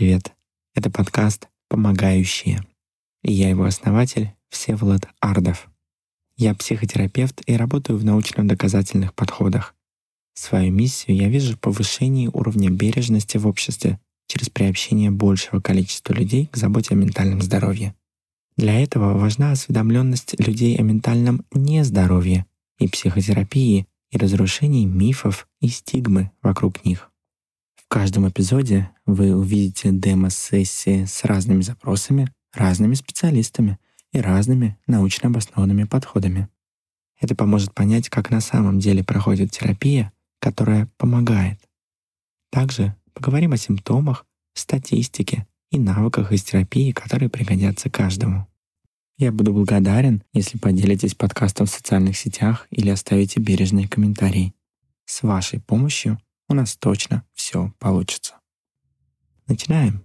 привет! Это подкаст «Помогающие». И я его основатель Всеволод Ардов. Я психотерапевт и работаю в научно-доказательных подходах. Свою миссию я вижу в повышении уровня бережности в обществе через приобщение большего количества людей к заботе о ментальном здоровье. Для этого важна осведомленность людей о ментальном нездоровье и психотерапии и разрушении мифов и стигмы вокруг них. Каждом эпизоде вы увидите демо-сессии с разными запросами, разными специалистами и разными научно обоснованными подходами. Это поможет понять, как на самом деле проходит терапия, которая помогает. Также поговорим о симптомах, статистике и навыках из терапии, которые пригодятся каждому. Я буду благодарен, если поделитесь подкастом в социальных сетях или оставите бережные комментарии. С вашей помощью у нас точно все получится. Начинаем.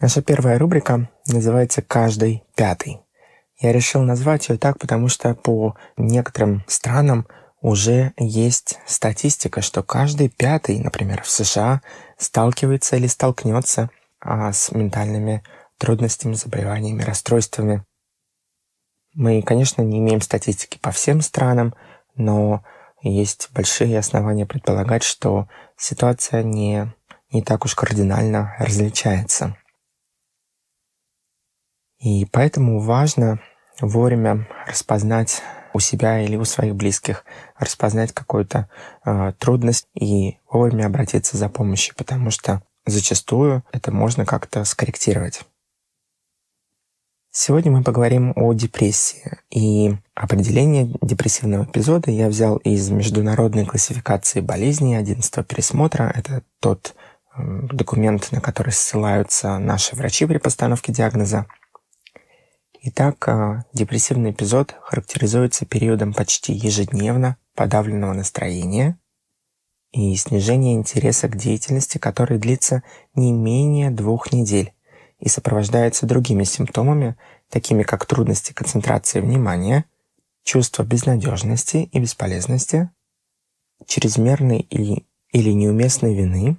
Наша первая рубрика называется «Каждый пятый». Я решил назвать ее так, потому что по некоторым странам уже есть статистика, что каждый пятый, например, в США, сталкивается или столкнется а, с ментальными трудностями, заболеваниями, расстройствами. Мы, конечно, не имеем статистики по всем странам, но есть большие основания предполагать, что ситуация не, не так уж кардинально различается. И поэтому важно вовремя распознать у себя или у своих близких, распознать какую-то э, трудность и вовремя обратиться за помощью, потому что зачастую это можно как-то скорректировать. Сегодня мы поговорим о депрессии. И определение депрессивного эпизода я взял из международной классификации болезней 11 пересмотра. Это тот документ, на который ссылаются наши врачи при постановке диагноза. Итак, а, депрессивный эпизод характеризуется периодом почти ежедневно подавленного настроения и снижения интереса к деятельности, который длится не менее двух недель и сопровождается другими симптомами, такими как трудности концентрации внимания, чувство безнадежности и бесполезности, чрезмерной или, или неуместной вины,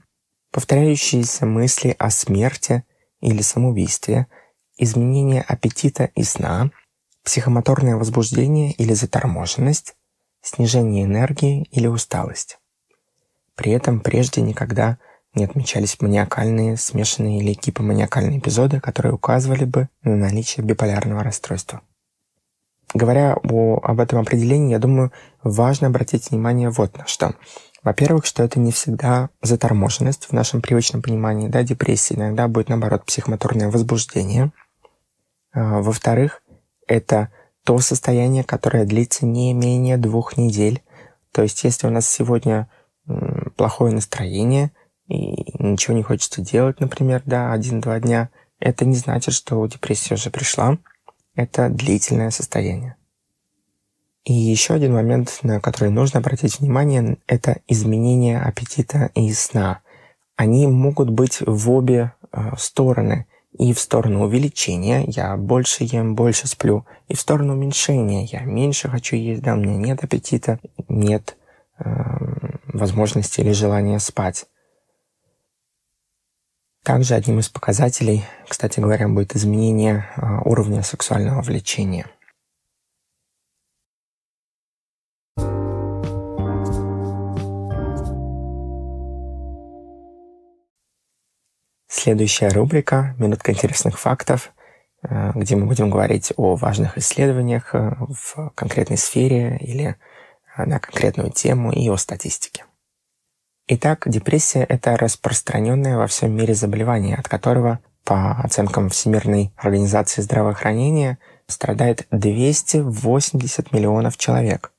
повторяющиеся мысли о смерти или самоубийстве – изменение аппетита и сна, психомоторное возбуждение или заторможенность, снижение энергии или усталость. При этом прежде никогда не отмечались маниакальные, смешанные или гипоманиакальные эпизоды, которые указывали бы на наличие биполярного расстройства. Говоря о, об этом определении, я думаю, важно обратить внимание вот на что. Во-первых, что это не всегда заторможенность в нашем привычном понимании, да, депрессия. Иногда будет, наоборот, психомоторное возбуждение – а, во-вторых, это то состояние, которое длится не менее двух недель. То есть, если у нас сегодня плохое настроение и ничего не хочется делать, например, да, один-два дня, это не значит, что депрессия уже пришла. Это длительное состояние. И еще один момент, на который нужно обратить внимание, это изменение аппетита и сна. Они могут быть в обе э, стороны и в сторону увеличения я больше ем, больше сплю, и в сторону уменьшения я меньше хочу есть, да, у меня нет аппетита, нет э, возможности или желания спать. Также одним из показателей, кстати говоря, будет изменение э, уровня сексуального влечения – Следующая рубрика «Минутка интересных фактов», э, где мы будем говорить о важных исследованиях э, в конкретной сфере или на конкретную тему и о статистике. Итак, депрессия – это распространенное во всем мире заболевание, от которого, по оценкам Всемирной организации здравоохранения, страдает 280 миллионов человек.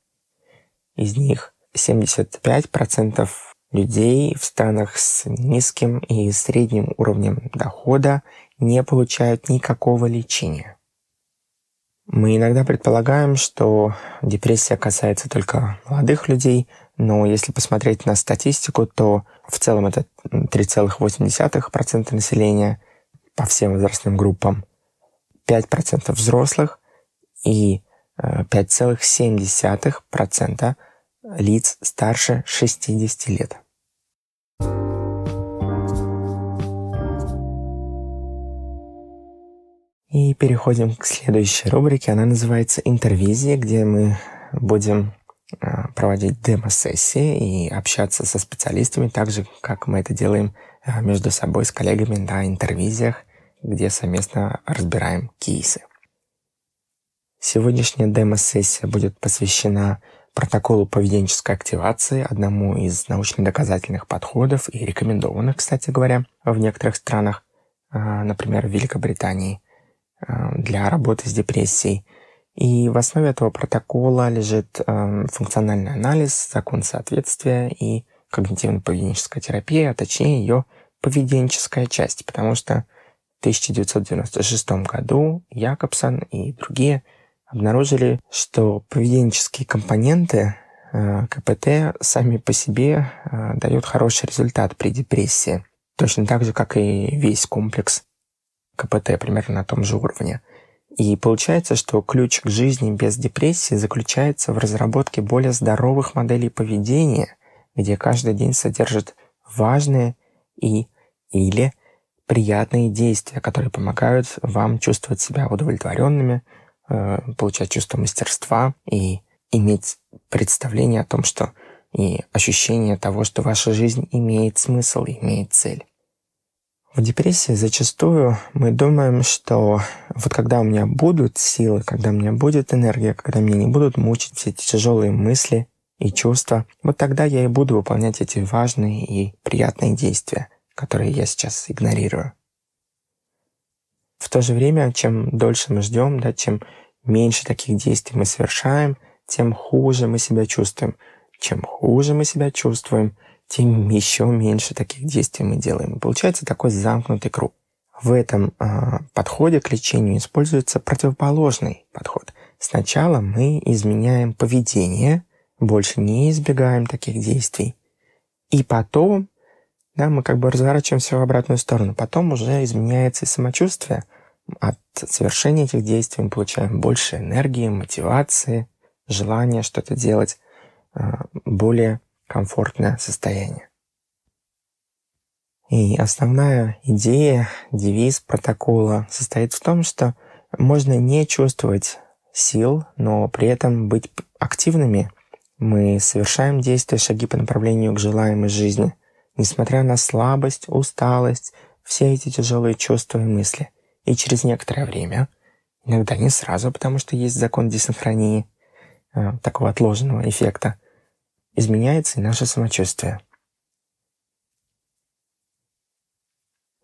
Из них 75% людей в странах с низким и средним уровнем дохода не получают никакого лечения. Мы иногда предполагаем, что депрессия касается только молодых людей, но если посмотреть на статистику, то в целом это 3,8% населения по всем возрастным группам, 5% взрослых и 5,7% э, лиц старше 60 лет. И переходим к следующей рубрике. Она называется «Интервизия», где мы будем проводить демо-сессии и общаться со специалистами, так же, как мы это делаем а, между собой с коллегами на интервизиях, где совместно разбираем кейсы. Сегодняшняя демо-сессия будет посвящена протоколу поведенческой активации, одному из научно-доказательных подходов и рекомендованных, кстати говоря, в некоторых странах, а, например, в Великобритании – Э, для работы с депрессией. И в основе этого протокола лежит э, функциональный анализ, закон соответствия и когнитивно-поведенческая терапия, а точнее ее поведенческая часть, потому что в 1996 году Якобсон и другие обнаружили, что поведенческие компоненты э, КПТ сами по себе дают хороший результат при депрессии, точно так же, как и весь комплекс КПТ примерно на том же уровне. И получается, что ключ к жизни без депрессии заключается в разработке более здоровых моделей поведения, где каждый день содержит важные и или приятные действия, которые помогают вам чувствовать себя удовлетворенными, э, получать чувство мастерства и иметь представление о том, что и ощущение того, что ваша жизнь имеет смысл, имеет цель. В депрессии зачастую мы думаем, что вот когда у меня будут силы, когда у меня будет энергия, когда меня не будут мучить все эти тяжелые мысли и чувства, вот тогда я и буду выполнять эти важные и приятные действия, которые я сейчас игнорирую. В то же время, чем дольше мы ждем, да, чем меньше таких действий мы совершаем, тем хуже мы себя чувствуем. Чем хуже мы себя чувствуем – тем еще меньше таких действий мы делаем. Получается такой замкнутый круг. В этом э, подходе к лечению используется противоположный подход. Сначала мы изменяем поведение, больше не избегаем таких действий. И потом да, мы как бы разворачиваемся в обратную сторону. Потом уже изменяется и самочувствие. От совершения этих действий мы получаем больше энергии, мотивации, желания что-то делать, более комфортное состояние. И основная идея, девиз протокола состоит в том, что можно не чувствовать сил, но при этом быть активными. Мы совершаем действия, шаги по направлению к желаемой жизни, несмотря на слабость, усталость, все эти тяжелые чувства и мысли. И через некоторое время, иногда не сразу, потому что есть закон десинхронии, э, такого отложенного эффекта, изменяется и наше самочувствие.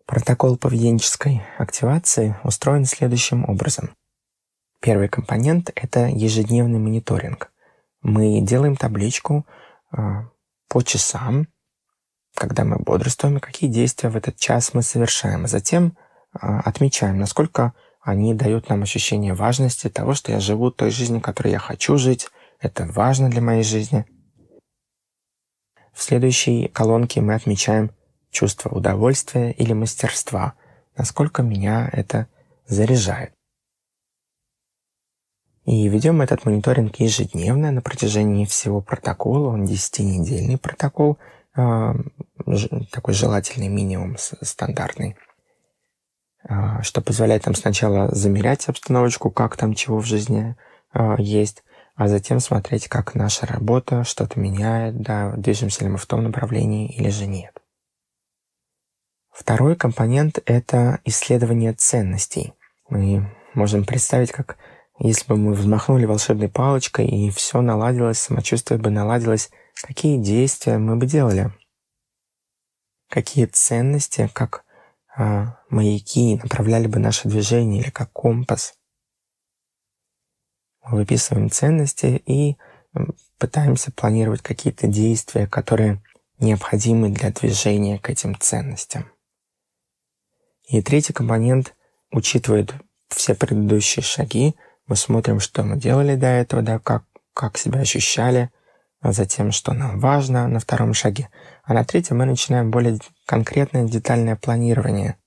Протокол поведенческой активации устроен следующим образом. Первый компонент – это ежедневный мониторинг. Мы делаем табличку э, по часам, когда мы бодрствуем, какие действия в этот час мы совершаем, а затем э, отмечаем, насколько они дают нам ощущение важности того, что я живу той жизнью, которой я хочу жить, это важно для моей жизни – в следующей колонке мы отмечаем чувство удовольствия или мастерства, насколько меня это заряжает. И ведем этот мониторинг ежедневно на протяжении всего протокола. Он 10-недельный протокол, а, такой желательный минимум стандартный, а, что позволяет нам сначала замерять обстановочку, как там чего в жизни а, есть, а затем смотреть, как наша работа что-то меняет, да, движемся ли мы в том направлении или же нет. Второй компонент – это исследование ценностей. Мы можем представить, как если бы мы взмахнули волшебной палочкой и все наладилось, самочувствие бы наладилось, какие действия мы бы делали? Какие ценности, как а, маяки направляли бы наше движение или как компас? Выписываем ценности и пытаемся планировать какие-то действия, которые необходимы для движения к этим ценностям. И третий компонент учитывает все предыдущие шаги. Мы смотрим, что мы делали до этого, да, как, как себя ощущали, а затем, что нам важно на втором шаге. А на третьем мы начинаем более конкретное, детальное планирование.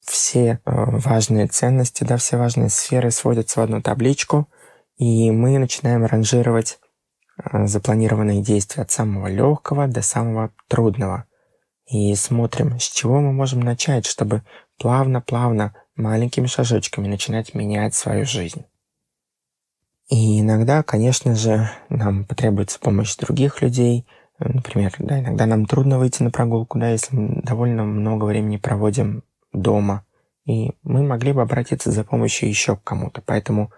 Все э, важные ценности, да, все важные сферы сводятся в одну табличку – и мы начинаем ранжировать э, запланированные действия от самого легкого до самого трудного. И смотрим, с чего мы можем начать, чтобы плавно-плавно, маленькими шажочками начинать менять свою жизнь. И иногда, конечно же, нам потребуется помощь других людей. Например, да, иногда нам трудно выйти на прогулку, да, если мы довольно много времени проводим дома. И мы могли бы обратиться за помощью еще к кому-то. Поэтому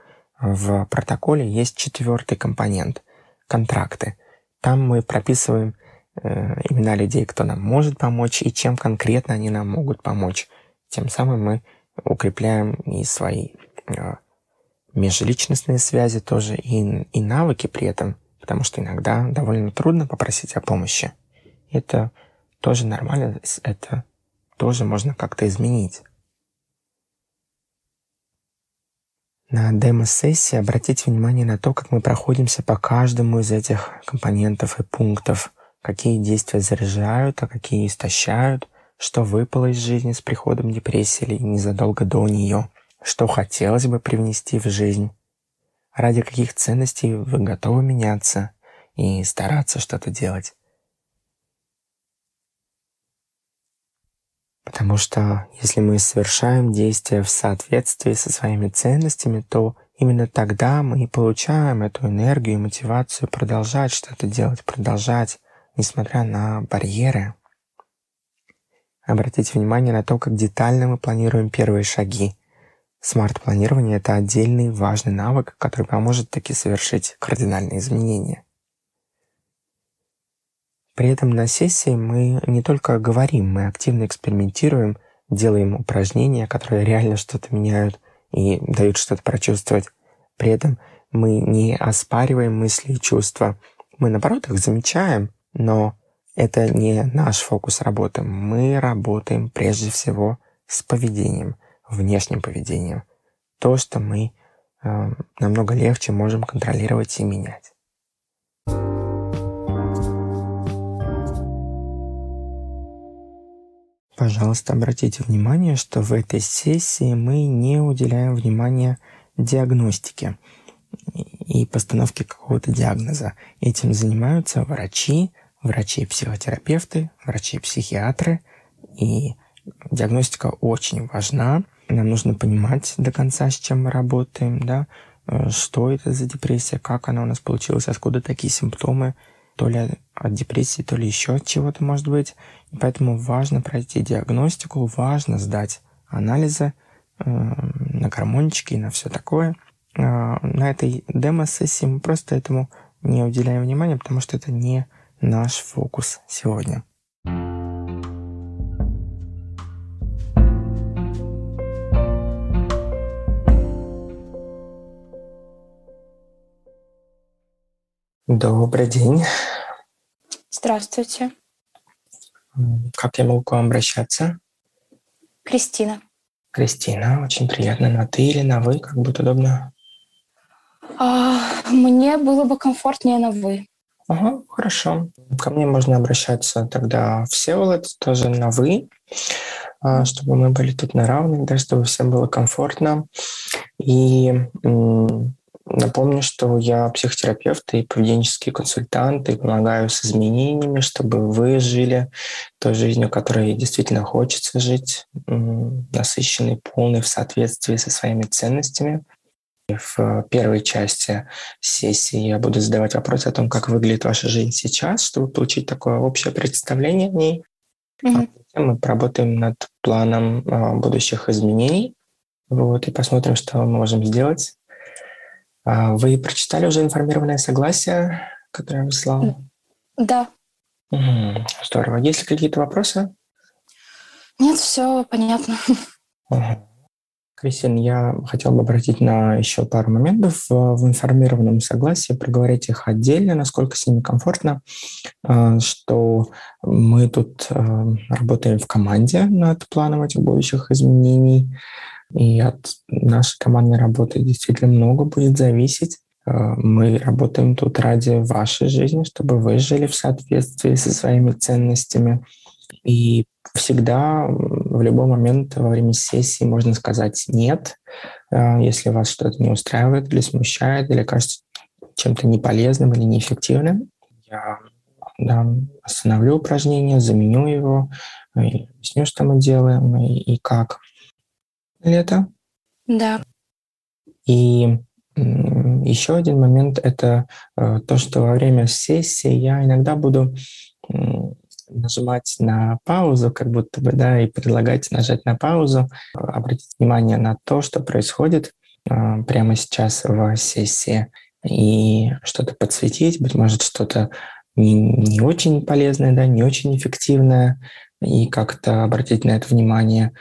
в протоколе есть четвертый компонент – контракты. Там мы прописываем э, имена людей, кто нам может помочь и чем конкретно они нам могут помочь. Тем самым мы укрепляем и свои э, межличностные связи тоже и, и навыки при этом, потому что иногда довольно трудно попросить о помощи. Это тоже нормально, это тоже можно как-то изменить. На демо-сессии обратите внимание на то, как мы проходимся по каждому из этих компонентов и пунктов, какие действия заряжают, а какие истощают, что выпало из жизни с приходом депрессии или незадолго до нее – что хотелось бы привнести в жизнь, ради каких ценностей вы готовы меняться и стараться что-то делать. Потому что если мы совершаем действия в соответствии со своими ценностями, то именно тогда мы и получаем эту энергию и мотивацию продолжать что-то делать, продолжать, несмотря на барьеры. Обратите внимание на то, как детально мы планируем первые шаги, Смарт-планирование — это отдельный важный навык, который поможет таки совершить кардинальные изменения. При этом на сессии мы не только говорим, мы активно экспериментируем, делаем упражнения, которые реально что-то меняют и дают что-то прочувствовать. При этом мы не оспариваем мысли и чувства. Мы, наоборот, их замечаем, но это не наш фокус работы. Мы работаем прежде всего с поведением – внешним поведением. То, что мы э, намного легче можем контролировать и менять. Пожалуйста, обратите внимание, что в этой сессии мы не уделяем внимания диагностике и постановке какого-то диагноза. Этим занимаются врачи, врачи-психотерапевты, врачи-психиатры. И диагностика очень важна, нам нужно понимать до конца, с чем мы работаем, да, э, что это за депрессия, как она у нас получилась, откуда такие симптомы, то ли от депрессии, то ли еще от чего-то может быть. И поэтому важно пройти диагностику, важно сдать анализы э, на гормончики и на все такое. Э, на этой демо-сессии мы просто этому не уделяем внимания, потому что это не наш фокус сегодня. Добрый день. Здравствуйте. Как я могу к вам обращаться? Кристина. Кристина, очень приятно. На ты или на вы, как будет удобно? А, мне было бы комфортнее на вы. Ага, хорошо. Ко мне можно обращаться тогда Всеволод, тоже на вы, а, чтобы мы были тут на равных, да, чтобы всем было комфортно. И Напомню, что я психотерапевт и поведенческий консультант, и помогаю с изменениями, чтобы вы жили той жизнью, которой действительно хочется жить, насыщенной, полной, в соответствии со своими ценностями. В первой части сессии я буду задавать вопросы о том, как выглядит ваша жизнь сейчас, чтобы получить такое общее представление о ней. Mm-hmm. А мы поработаем над планом а, будущих изменений. Вот, и посмотрим, что мы можем сделать вы прочитали уже информированное согласие, которое я выслал? Да. Угу, здорово. Есть ли какие-то вопросы? Нет, все понятно. Угу. Кристин, я хотел бы обратить на еще пару моментов в, в информированном согласии, проговорить их отдельно, насколько с ними комфортно, а, что мы тут а, работаем в команде над планом этих будущих изменений, и от нашей командной работы действительно много будет зависеть. Э, мы работаем тут ради вашей жизни, чтобы вы жили в соответствии со своими ценностями. И всегда, в любой момент во время сессии можно сказать «нет», э, если вас что-то не устраивает или смущает, или кажется, чем-то неполезным или неэффективным, я да, остановлю упражнение, заменю его, и объясню, что мы делаем и, и как. Или это? Да. И еще один момент – это э, то, что во время сессии я иногда буду нажимать на паузу, как будто бы, да, и предлагать нажать на паузу, обратить внимание на то, что происходит э, прямо сейчас в сессии, и что-то подсветить, быть может, что-то не, не очень полезное, да, не очень эффективное, и как-то обратить на это внимание,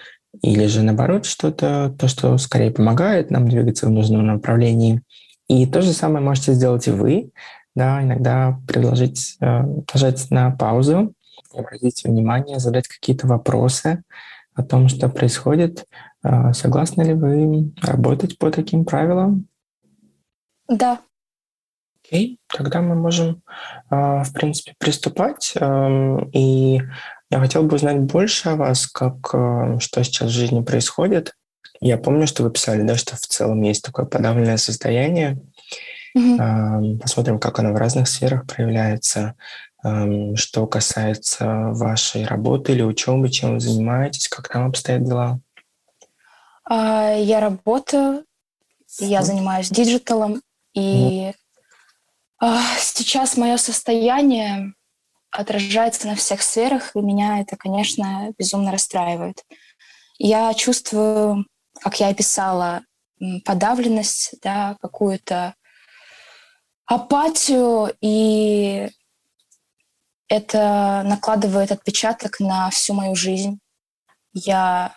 или же наоборот что-то, то, что скорее помогает нам двигаться в нужном направлении. И то же самое можете сделать и вы, да, иногда предложить э, нажать на паузу, обратить внимание, задать какие-то вопросы о том, что происходит. Э, согласны ли вы работать по таким правилам? Да. Окей, тогда мы можем, э, в принципе, приступать. Эм, и я хотел бы узнать больше о вас, как, э, что сейчас в жизни происходит. Я помню, что вы писали, да, что в целом есть такое подавленное состояние. Mm-hmm. Посмотрим, как оно в разных сферах проявляется. Что касается вашей работы или учебы, чем вы занимаетесь, как там обстоят дела? А, я работаю, я занимаюсь digital ом, и mm. сейчас мое состояние отражается на всех сферах, и меня это, конечно, безумно расстраивает. Я чувствую, как я описала, подавленность, да, какую-то апатию, и это накладывает отпечаток на всю мою жизнь. Я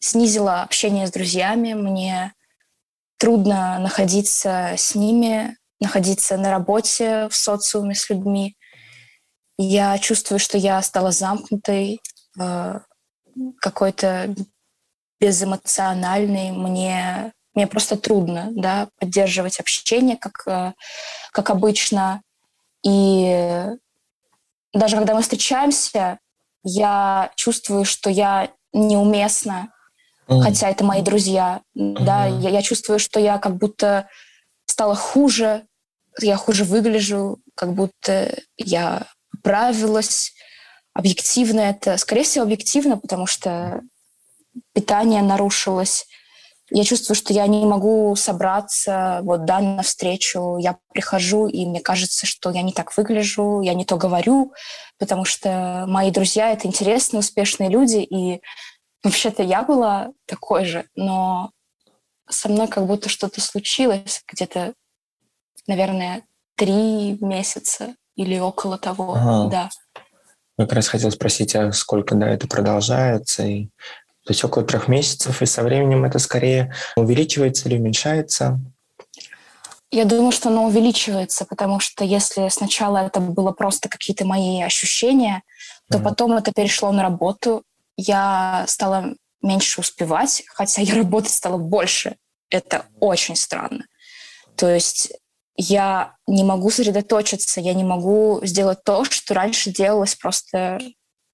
снизила общение с друзьями, мне трудно находиться с ними, находиться на работе, в социуме с людьми. Я чувствую, что я стала замкнутой, э, какой-то безэмоциональной. Мне, мне просто трудно да, поддерживать общение, как, э, как обычно. И даже когда мы встречаемся, я чувствую, что я неуместна, mm. хотя это мои друзья. Mm-hmm. Да, я, я чувствую, что я как будто стала хуже, я хуже выгляжу, как будто я правилась. Объективно это, скорее всего, объективно, потому что питание нарушилось. Я чувствую, что я не могу собраться вот да, на встречу. Я прихожу, и мне кажется, что я не так выгляжу, я не то говорю, потому что мои друзья — это интересные, успешные люди, и вообще-то я была такой же, но со мной как будто что-то случилось где-то наверное, три месяца или около того, ага. да. Как раз хотел спросить, а сколько, да, это продолжается? И, то есть около трех месяцев, и со временем это скорее увеличивается или уменьшается? Я думаю, что оно увеличивается, потому что если сначала это было просто какие-то мои ощущения, то mm потом это перешло на работу. Я стала меньше успевать, хотя я работать стала больше. Это очень странно. То есть я не могу сосредоточиться, я не могу сделать то, что раньше делалось просто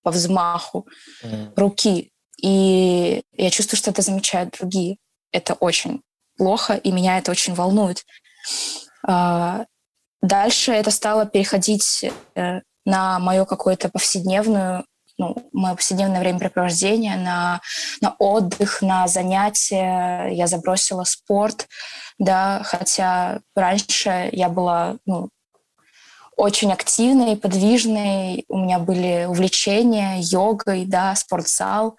по взмаху mm. руки. И я чувствую, что это замечают другие. Это очень плохо, и меня это очень волнует. А, дальше это стало переходить э, на мою какую-то повседневную ну, мое повседневное времяпрепровождение, на, на отдых, на занятия. Я забросила спорт, да, хотя раньше я была ну, очень активной, подвижной. У меня были увлечения йогой, да, спортзал.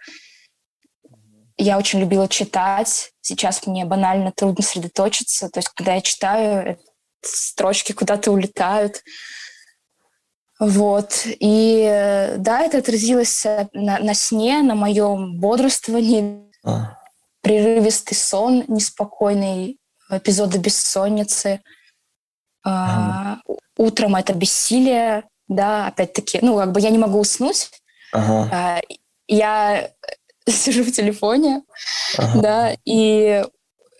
Я очень любила читать. Сейчас мне банально трудно сосредоточиться. То есть, когда я читаю, строчки куда-то улетают. Вот. И да, это отразилось э, на, на сне, на моем бодрствовании. А. Прерывистый сон, неспокойный, эпизоды бессонницы. А. А, утром это бессилие, да, опять-таки, ну, как бы я не могу уснуть. Ага. А, я сижу в телефоне, ага. да, и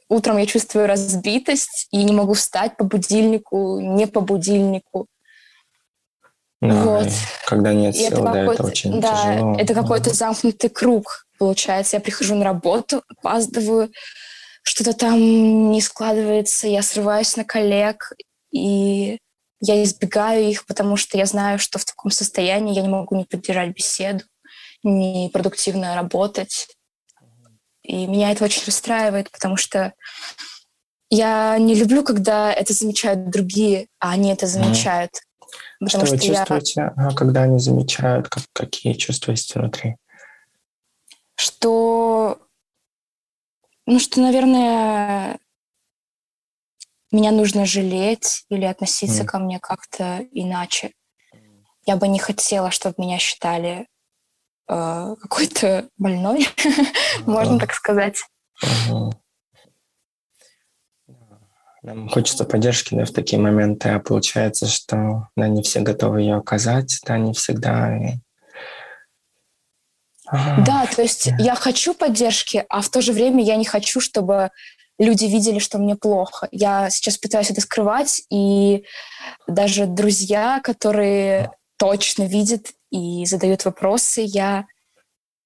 утром я чувствую разбитость и не могу встать по будильнику, не по будильнику. Да, вот. Когда нет сил, это да, это очень да, тяжело. Это какой-то замкнутый круг, получается. Я прихожу на работу, опаздываю, что-то там не складывается, я срываюсь на коллег, и я избегаю их, потому что я знаю, что в таком состоянии я не могу не поддержать беседу, не продуктивно работать. И меня это очень расстраивает, потому что я не люблю, когда это замечают другие, а они это замечают. Mm. Что вы чувствуете, я... когда они замечают? Как, какие чувства есть внутри? Что, ну, что, наверное, меня нужно жалеть или относиться mm. ко мне как-то иначе. Я бы не хотела, чтобы меня считали э, какой-то больной, можно так сказать. Нам хочется поддержки да, в такие моменты, а получается, что да, не все готовы ее оказать, да, не всегда. И... Да, то есть я хочу поддержки, а в то же время я не хочу, чтобы люди видели, что мне плохо. Я сейчас пытаюсь это скрывать, и даже друзья, которые точно видят и задают вопросы, я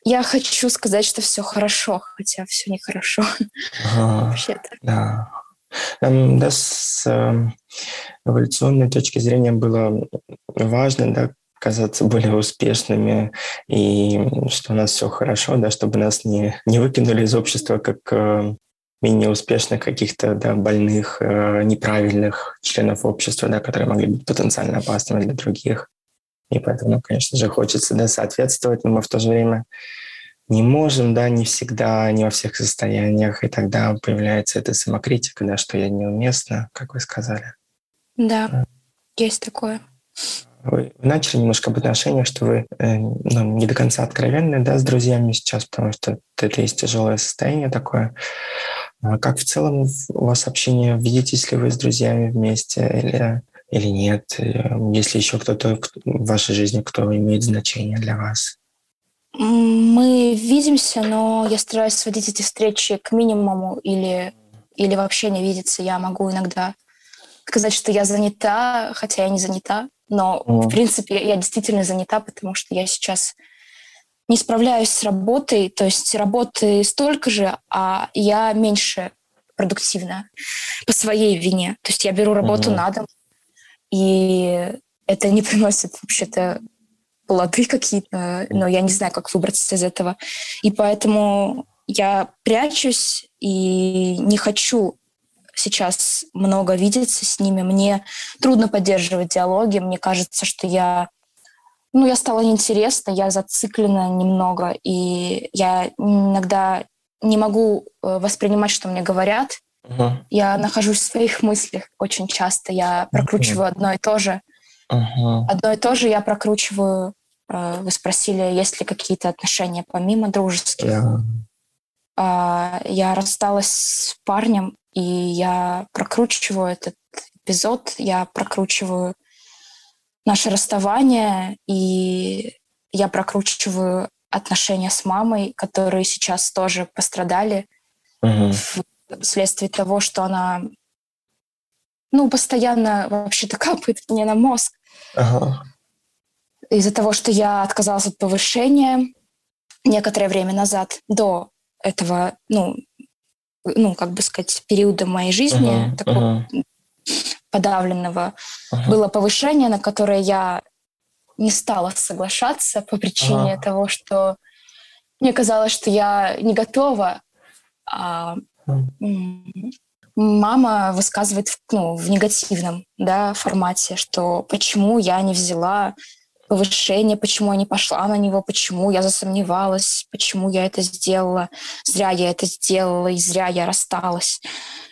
я хочу сказать, что все хорошо, хотя все нехорошо. Ага, Вообще-то. Да. Нам, да, с э, эволюционной точки зрения было важно, да, казаться более успешными и что у нас все хорошо, да, чтобы нас не, не выкинули из общества как э, менее успешных каких-то да, больных, э, неправильных членов общества, да, которые могли быть потенциально опасными для других. И поэтому, конечно же, хочется да, соответствовать, но мы в то же время не можем, да, не всегда, не во всех состояниях, и тогда появляется эта самокритика, да, что я неуместна, как вы сказали. Да, да. есть такое. Вы начали немножко об отношениях, что вы э, ну, не до конца откровенны да, с друзьями сейчас, потому что это есть тяжелое состояние такое. А как в целом у вас общение? Видитесь ли вы с друзьями вместе или, или нет? Э, есть ли еще кто-то в вашей жизни, кто имеет значение для вас? Мы видимся, но я стараюсь сводить эти встречи к минимуму или, или вообще не видеться. Я могу иногда сказать, что я занята, хотя я не занята. Но, mm. в принципе, я действительно занята, потому что я сейчас не справляюсь с работой. То есть работы столько же, а я меньше продуктивна по своей вине. То есть я беру работу mm-hmm. на дом, и это не приносит вообще-то плоды какие-то, но я не знаю, как выбраться из этого. И поэтому я прячусь и не хочу сейчас много видеться с ними. Мне трудно поддерживать диалоги. Мне кажется, что я ну, я стала неинтересна, я зациклена немного, и я иногда не могу э, воспринимать, что мне говорят. Uh-huh. Я нахожусь в своих мыслях очень часто. Я прокручиваю uh-huh. одно и то же. Uh-huh. Одно и то же я прокручиваю вы спросили, есть ли какие-то отношения помимо дружеских. Yeah. Я рассталась с парнем, и я прокручиваю этот эпизод, я прокручиваю наше расставание, и я прокручиваю отношения с мамой, которые сейчас тоже пострадали uh-huh. вследствие того, что она ну, постоянно вообще-то капает мне на мозг. Uh-huh из-за того, что я отказалась от повышения некоторое время назад, до этого, ну, ну, как бы сказать, периода моей жизни, uh-huh, такого uh-huh. подавленного, uh-huh. было повышение, на которое я не стала соглашаться по причине uh-huh. того, что мне казалось, что я не готова. А мама высказывает ну, в негативном да, формате, что почему я не взяла повышение, почему я не пошла на него, почему я засомневалась, почему я это сделала, зря я это сделала, и зря я рассталась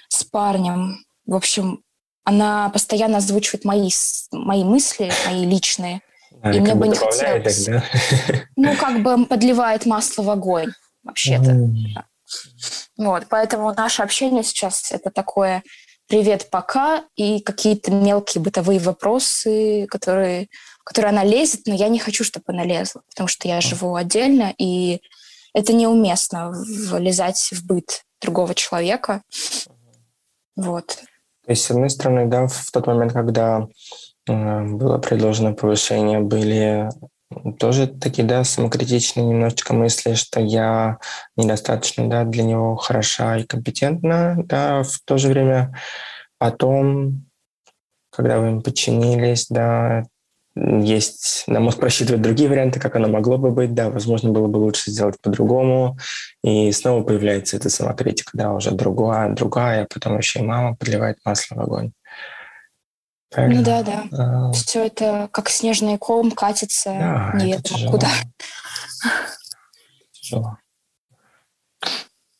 с парнем. В общем, она постоянно озвучивает мои, мои мысли, мои личные. А, и мне бы не хотелось. Так, да? Ну, как бы подливает масло в огонь, вообще-то. Mm. Вот, поэтому наше общение сейчас это такое привет, пока, и какие-то мелкие бытовые вопросы, которые которой она лезет, но я не хочу, чтобы она лезла, потому что я живу отдельно, и это неуместно влезать в быт другого человека. Вот. Есть, с одной стороны, да, в тот момент, когда э, было предложено повышение, были тоже такие, да, самокритичные немножечко мысли, что я недостаточно, да, для него хороша и компетентна, да, в то же время потом, когда вы им подчинились, да, есть, на мозг просчитывает другие варианты, как оно могло бы быть, да, возможно, было бы лучше сделать по-другому, и снова появляется эта самокритика, да, уже другая, другая, а потом еще и мама подливает масло в огонь. Правильно? Ну да, да. А... Все это как снежный ком катится да, неведомо куда. Тяжело.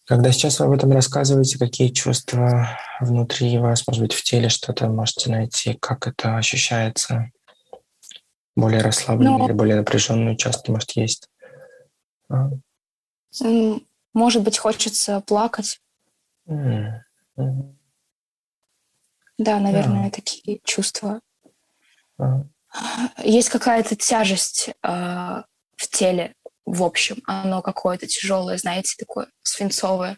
Когда сейчас вы об этом рассказываете, какие чувства внутри вас, может быть, в теле что-то можете найти, как это ощущается? Более расслабленный ну, или более напряженный участок, может, есть? А? Может быть, хочется плакать. Mm-hmm. Да, наверное, да. такие чувства. А. Есть какая-то тяжесть э, в теле, в общем. Оно какое-то тяжелое, знаете, такое свинцовое.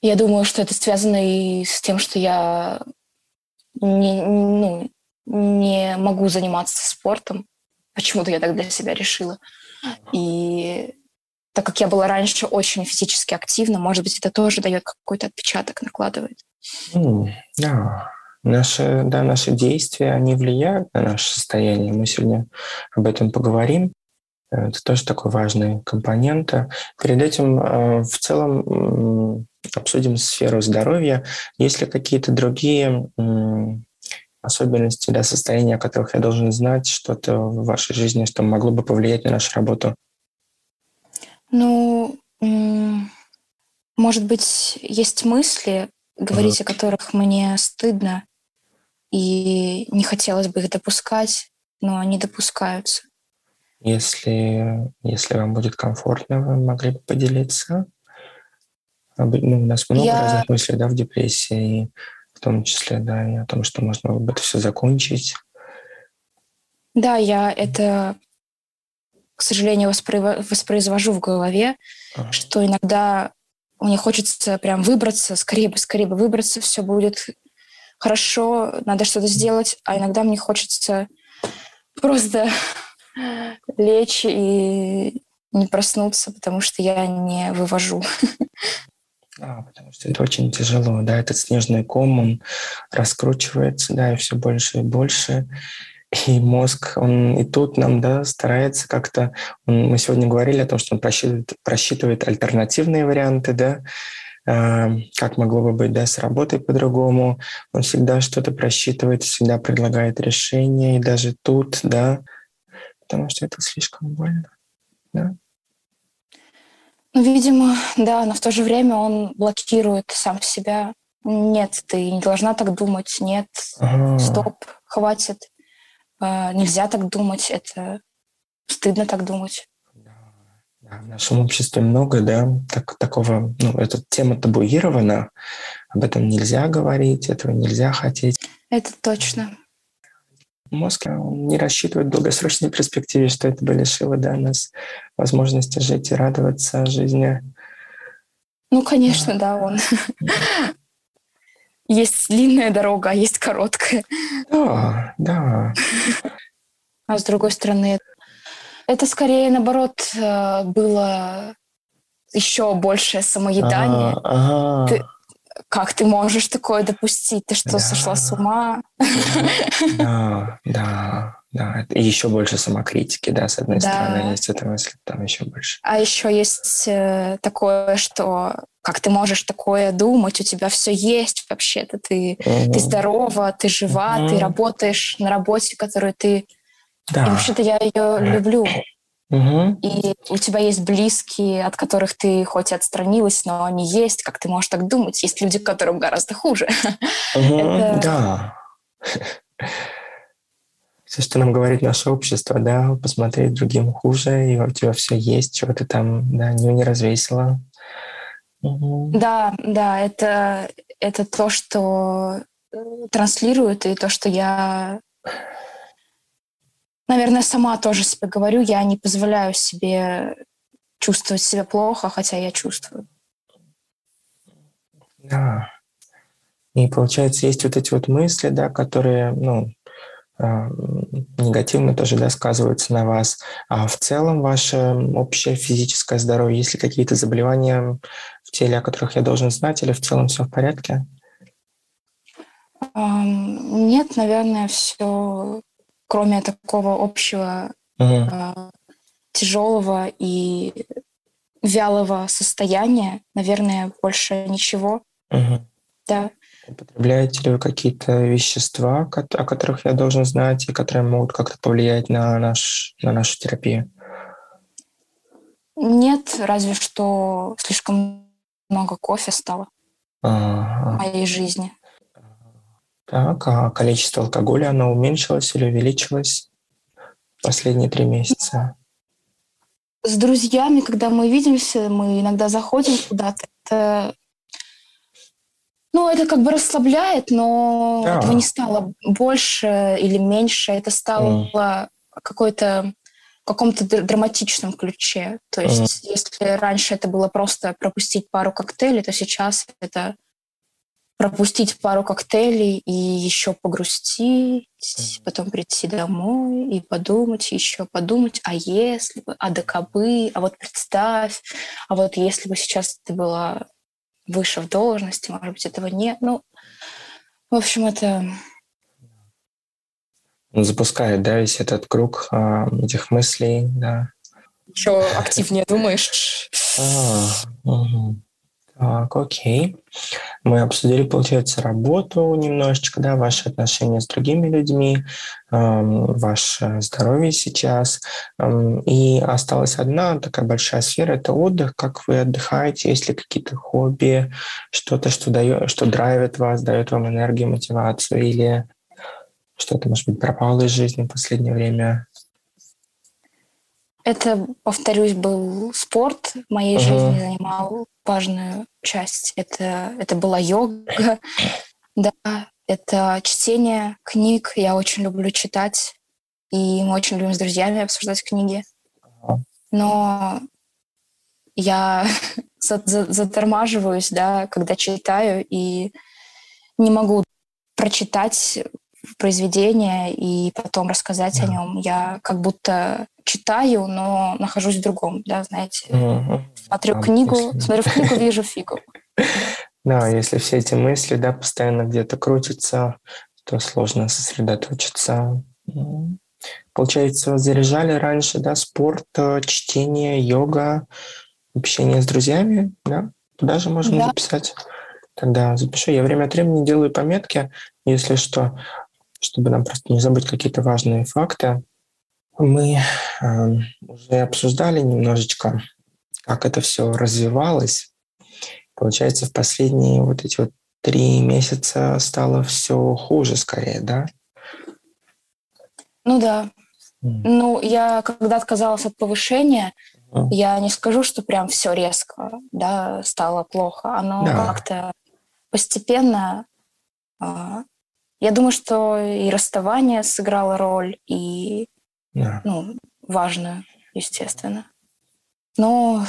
Я думаю, что это связано и с тем, что я не, ну, не могу заниматься спортом. Почему-то я так для себя решила. И так как я была раньше очень физически активна, может быть, это тоже дает какой-то отпечаток, накладывает. Mm, да. Наши, да, наши действия, они влияют на наше состояние. Мы сегодня об этом поговорим. Это тоже такой важный компонент. Перед этим э, в целом обсудим сферу здоровья. Есть ли какие-то другие особенности, да, состояния, о которых я должен знать, что-то в вашей жизни, что могло бы повлиять на нашу работу? Ну, может быть, есть мысли, говорить ага. о которых мне стыдно, и не хотелось бы их допускать, но они допускаются. Если, если вам будет комфортно, вы могли бы поделиться. Ну, у нас много Я... разных мыслей да, в депрессии, в том числе, да, и о том, что можно бы это все закончить. Да, я это, к сожалению, воспроизвожу в голове, ага. что иногда мне хочется прям выбраться, скорее бы, скорее бы выбраться, все будет хорошо, надо что-то сделать, а иногда мне хочется просто лечь и не проснуться, потому что я не вывожу. А, потому что это очень тяжело, да, этот снежный ком, он раскручивается, да, и все больше и больше. И мозг, он и тут нам да, старается как-то... Он, мы сегодня говорили о том, что он просчитывает, просчитывает альтернативные варианты, да, э, как могло бы быть да, с работой по-другому. Он всегда что-то просчитывает, всегда предлагает решение, и даже тут, да, потому что это слишком больно. Да? Ну, видимо, да, но в то же время он блокирует сам себя. Нет, ты не должна так думать. Нет, ага. стоп, хватит. А, нельзя так думать, это стыдно так думать. Да, в нашем обществе много, да, так, такого, ну, эта тема табуирована, об этом нельзя говорить, этого нельзя хотеть. Это точно. Мозг не рассчитывает в долгосрочной перспективе, что это бы лишило да, нас возможности жить и радоваться жизни. Ну, конечно, да, он есть длинная дорога, а есть короткая. Да, да. А с другой стороны, это скорее, наоборот, э, было еще большее самоедание. Ага, ага. Ты, как ты можешь такое допустить? Ты что, да. сошла с ума? Да, да, да. И еще больше самокритики, да, с одной да. стороны, есть эта мысль, там еще больше. А еще есть э, такое, что как ты можешь такое думать? У тебя все есть вообще-то. Ты, угу. ты здорова, ты жива, угу. ты работаешь на работе, которую ты... Да. И вообще-то я ее люблю. Угу. И у тебя есть близкие, от которых ты хоть и отстранилась, но они есть. Как ты можешь так думать? Есть люди, которым гораздо хуже. Угу. Это... Да. Все, что нам говорит наше общество, да, посмотреть другим хуже, и у тебя все есть, чего ты там, да, не, не развесила. Угу. Да, да, это, это то, что э, транслирует, и то, что я, наверное, сама тоже себе говорю, я не позволяю себе чувствовать себя плохо, хотя я чувствую. Да. И получается, есть вот эти вот мысли, да, которые, ну, а, негативно тоже да, сказываются на вас. А в целом ваше общее физическое здоровье, есть ли какие-то заболевания в теле, о которых я должен знать, или в целом все в порядке? Нет, наверное, все, кроме такого общего угу. тяжелого и вялого состояния, наверное, больше ничего. Угу. Да. Употребляете ли вы какие-то вещества, о которых я должен знать и которые могут как-то повлиять на, наш, на нашу терапию? Нет, разве что слишком много кофе стало ага. в моей жизни. Так, а количество алкоголя, оно уменьшилось или увеличилось в последние три месяца? С друзьями, когда мы видимся, мы иногда заходим куда-то, это ну, это как бы расслабляет, но да. этого не стало больше или меньше. Это стало mm. какой-то каком-то драматичном ключе. То есть, mm. если раньше это было просто пропустить пару коктейлей, то сейчас это пропустить пару коктейлей и еще погрустить, mm. потом прийти домой и подумать, еще подумать, а если бы, а докобы, а вот представь, а вот если бы сейчас ты была выше в должности, может быть, этого нет. Ну, в общем, это... Запускает, да, весь этот круг а, этих мыслей, да. Еще активнее думаешь. А, угу. Так, окей. Мы обсудили, получается, работу немножечко, да, ваши отношения с другими людьми, эм, ваше здоровье сейчас. Эм, и осталась одна такая большая сфера – это отдых. Как вы отдыхаете? Есть ли какие-то хобби, что-то, что, дает, что драйвит вас, дает вам энергию, мотивацию? Или что-то, может быть, пропало из жизни в последнее время? Это, повторюсь, был спорт в моей uh-huh. жизни, занимал важную часть. Это, это была йога, да, это чтение книг. Я очень люблю читать, и мы очень любим с друзьями обсуждать книги. Но я затормаживаюсь, да, когда читаю, и не могу прочитать произведение и потом рассказать да. о нем. Я как будто читаю, но нахожусь в другом, да, знаете. Угу. Смотрю а, книгу, если... смотрю в книгу, вижу фигу. Да, если все эти мысли, да, постоянно где-то крутятся, то сложно сосредоточиться. Получается, заряжали раньше, да, спорт, э, чтение, йога, общение с друзьями, да? Туда же можем да. записать. Тогда запишу. Я время от времени делаю пометки, если что, чтобы нам просто не забыть какие-то важные факты. Мы э, уже обсуждали немножечко, как это все развивалось. Получается, в последние вот эти вот три месяца стало все хуже скорее, да? Ну да. Mm. Ну, я когда отказалась от повышения, mm. я не скажу, что прям все резко, да, стало плохо. Оно да. как-то постепенно э, я думаю, что и расставание сыграло роль, и да. ну, важную, естественно. Но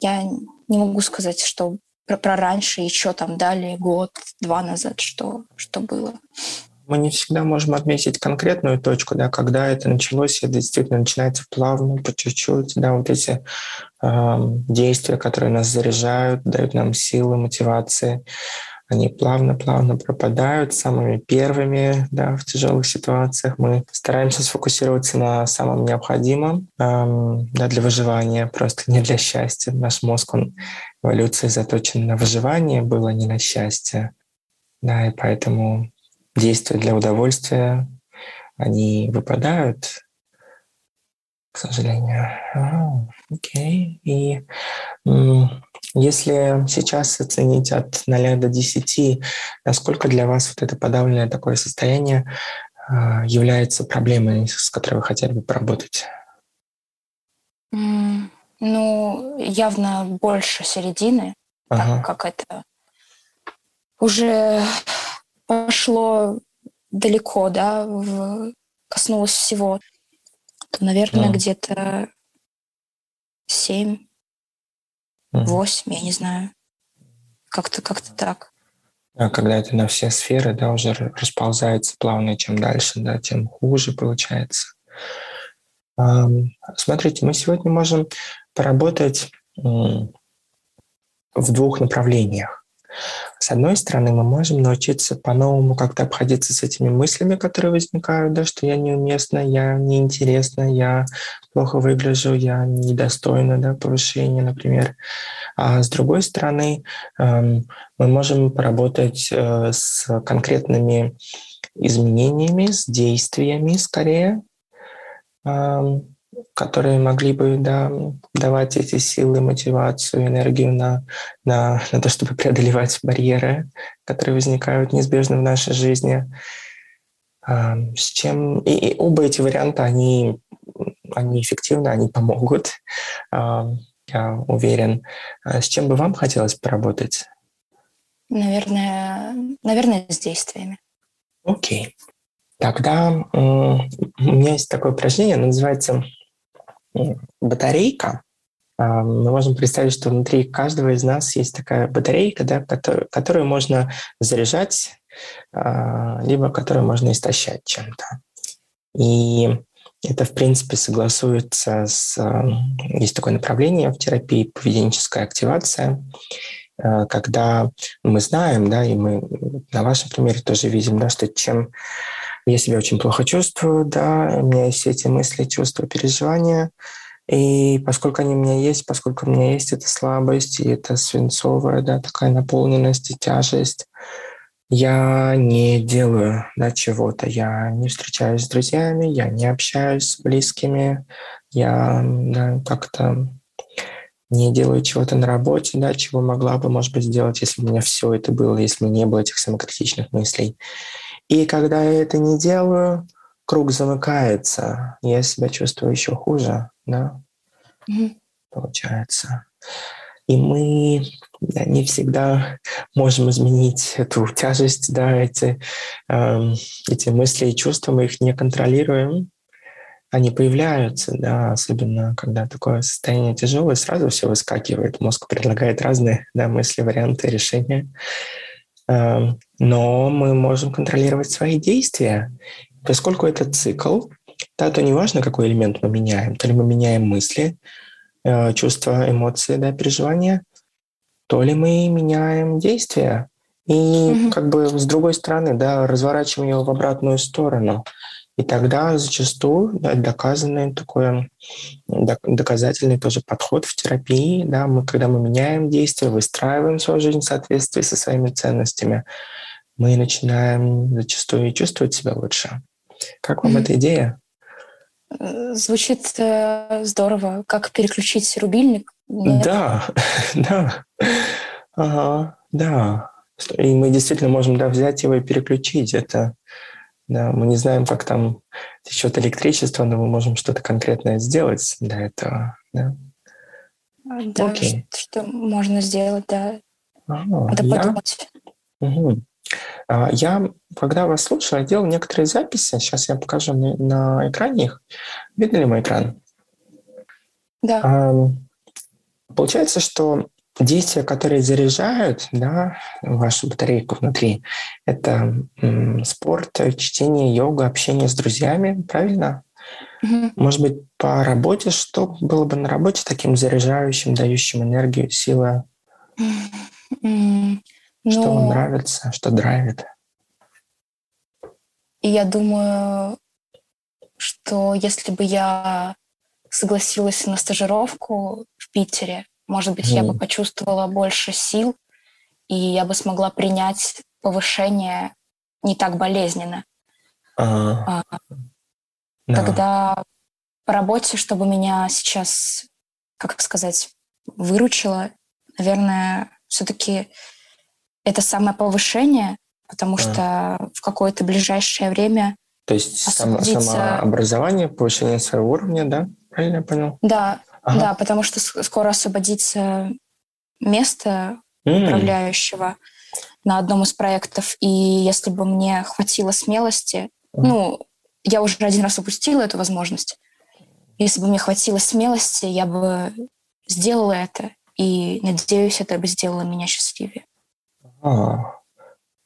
я не могу сказать, что про, про раньше, еще там далее, год-два назад, что, что было. Мы не всегда можем отметить конкретную точку, да, когда это началось, это действительно начинается плавно, по чуть-чуть, да, вот эти э, действия, которые нас заряжают, дают нам силы, мотивации они плавно-плавно пропадают самыми первыми да, в тяжелых ситуациях. Мы стараемся сфокусироваться на самом необходимом эм, да, для выживания, просто не для счастья. Наш мозг, он эволюции заточен на выживание, было не на счастье. Да, и поэтому действия для удовольствия, они выпадают, к сожалению. А, окей. И если сейчас оценить от 0 до 10, насколько для вас вот это подавленное такое состояние а, является проблемой, с которой вы хотели бы поработать? Mm, ну, явно больше середины, ага. так как это уже пошло далеко, да, в, коснулось всего, то, наверное, mm. где-то семь восемь, я не знаю. Как-то как так. А когда это на все сферы, да, уже расползается плавно, чем дальше, да, тем хуже получается. Смотрите, мы сегодня можем поработать в двух направлениях. С одной стороны, мы можем научиться по-новому как-то обходиться с этими мыслями, которые возникают, да, что я неуместна, я неинтересна, я плохо выгляжу, я недостойна да, повышения, например. А с другой стороны, эм, мы можем поработать э, с конкретными изменениями, с действиями скорее, эм, которые могли бы да, давать эти силы, мотивацию, энергию на, на, на то, чтобы преодолевать барьеры, которые возникают неизбежно в нашей жизни. С чем и, и оба эти варианта они они эффективны, они помогут, я уверен. А с чем бы вам хотелось поработать? Наверное, наверное, с действиями. Окей. Тогда у меня есть такое упражнение, оно называется батарейка. А, мы можем представить, что внутри каждого из нас есть такая батарейка, да, которую, которую можно заряжать, а, либо которую можно истощать чем-то. И это, в принципе, согласуется с... Есть такое направление в терапии поведенческая активация, а, когда мы знаем, да, и мы на вашем примере тоже видим, да, что чем я себя очень плохо чувствую, да, у меня есть эти мысли, чувства, переживания. И поскольку они у меня есть, поскольку у меня есть эта слабость, и эта свинцовая, да, такая наполненность и тяжесть, я не делаю да, чего-то, я не встречаюсь с друзьями, я не общаюсь с близкими, я да, как-то не делаю чего-то на работе, да, чего могла бы, может быть, сделать, если у меня все это было, если бы не было этих самокритичных мыслей. И когда я это не делаю, круг замыкается, я себя чувствую еще хуже, да, mm-hmm. получается. И мы да, не всегда можем изменить эту тяжесть, да, эти, э, эти мысли и чувства, мы их не контролируем, они появляются, да, особенно когда такое состояние тяжелое, сразу все выскакивает, мозг предлагает разные да, мысли, варианты, решения. Эм, но мы можем контролировать свои действия. Поскольку это цикл, да, то неважно, какой элемент мы меняем, то ли мы меняем мысли, э, чувства, эмоции, да, переживания, то ли мы меняем действия. И mm-hmm. как бы с другой стороны, да, разворачиваем его в обратную сторону. И тогда зачастую да, доказанный такой доказательный тоже подход в терапии, да, мы, когда мы меняем действия, выстраиваем свою жизнь в соответствии со своими ценностями, мы начинаем зачастую чувствовать себя лучше. Как вам mm-hmm. эта идея? Звучит э, здорово. Как переключить рубильник? Нет. Да, да, ага, да. И мы действительно можем да, взять его и переключить. Это да, мы не знаем, как там течет электричество, но мы можем что-то конкретное сделать для этого. Да, да Окей. что можно сделать, да. А, Надо я... подумать. Угу. Я, когда вас слушал, я делал некоторые записи. Сейчас я покажу на, экране их. Видно ли мой экран? Да. А, получается, что действия, которые заряжают да, вашу батарейку внутри, это спорт, чтение, йога, общение с друзьями, правильно? Угу. Может быть, по работе, что было бы на работе таким заряжающим, дающим энергию, силы? Mm. Что ну, вам нравится, что драйвит? И я думаю, что если бы я согласилась на стажировку в Питере, может быть, mm. я бы почувствовала больше сил, и я бы смогла принять повышение не так болезненно. А, а, да. Тогда по работе, чтобы меня сейчас, как сказать, выручило, наверное, все-таки это самое повышение, потому а. что в какое-то ближайшее время то есть освободиться... самообразование, повышение своего уровня, да? Правильно я понял? Да, Ага. Да, потому что скоро освободится место mm. управляющего на одном из проектов. И если бы мне хватило смелости, mm. ну, я уже один раз упустила эту возможность. Если бы мне хватило смелости, я бы сделала это. И, надеюсь, это бы сделало меня счастливее. А,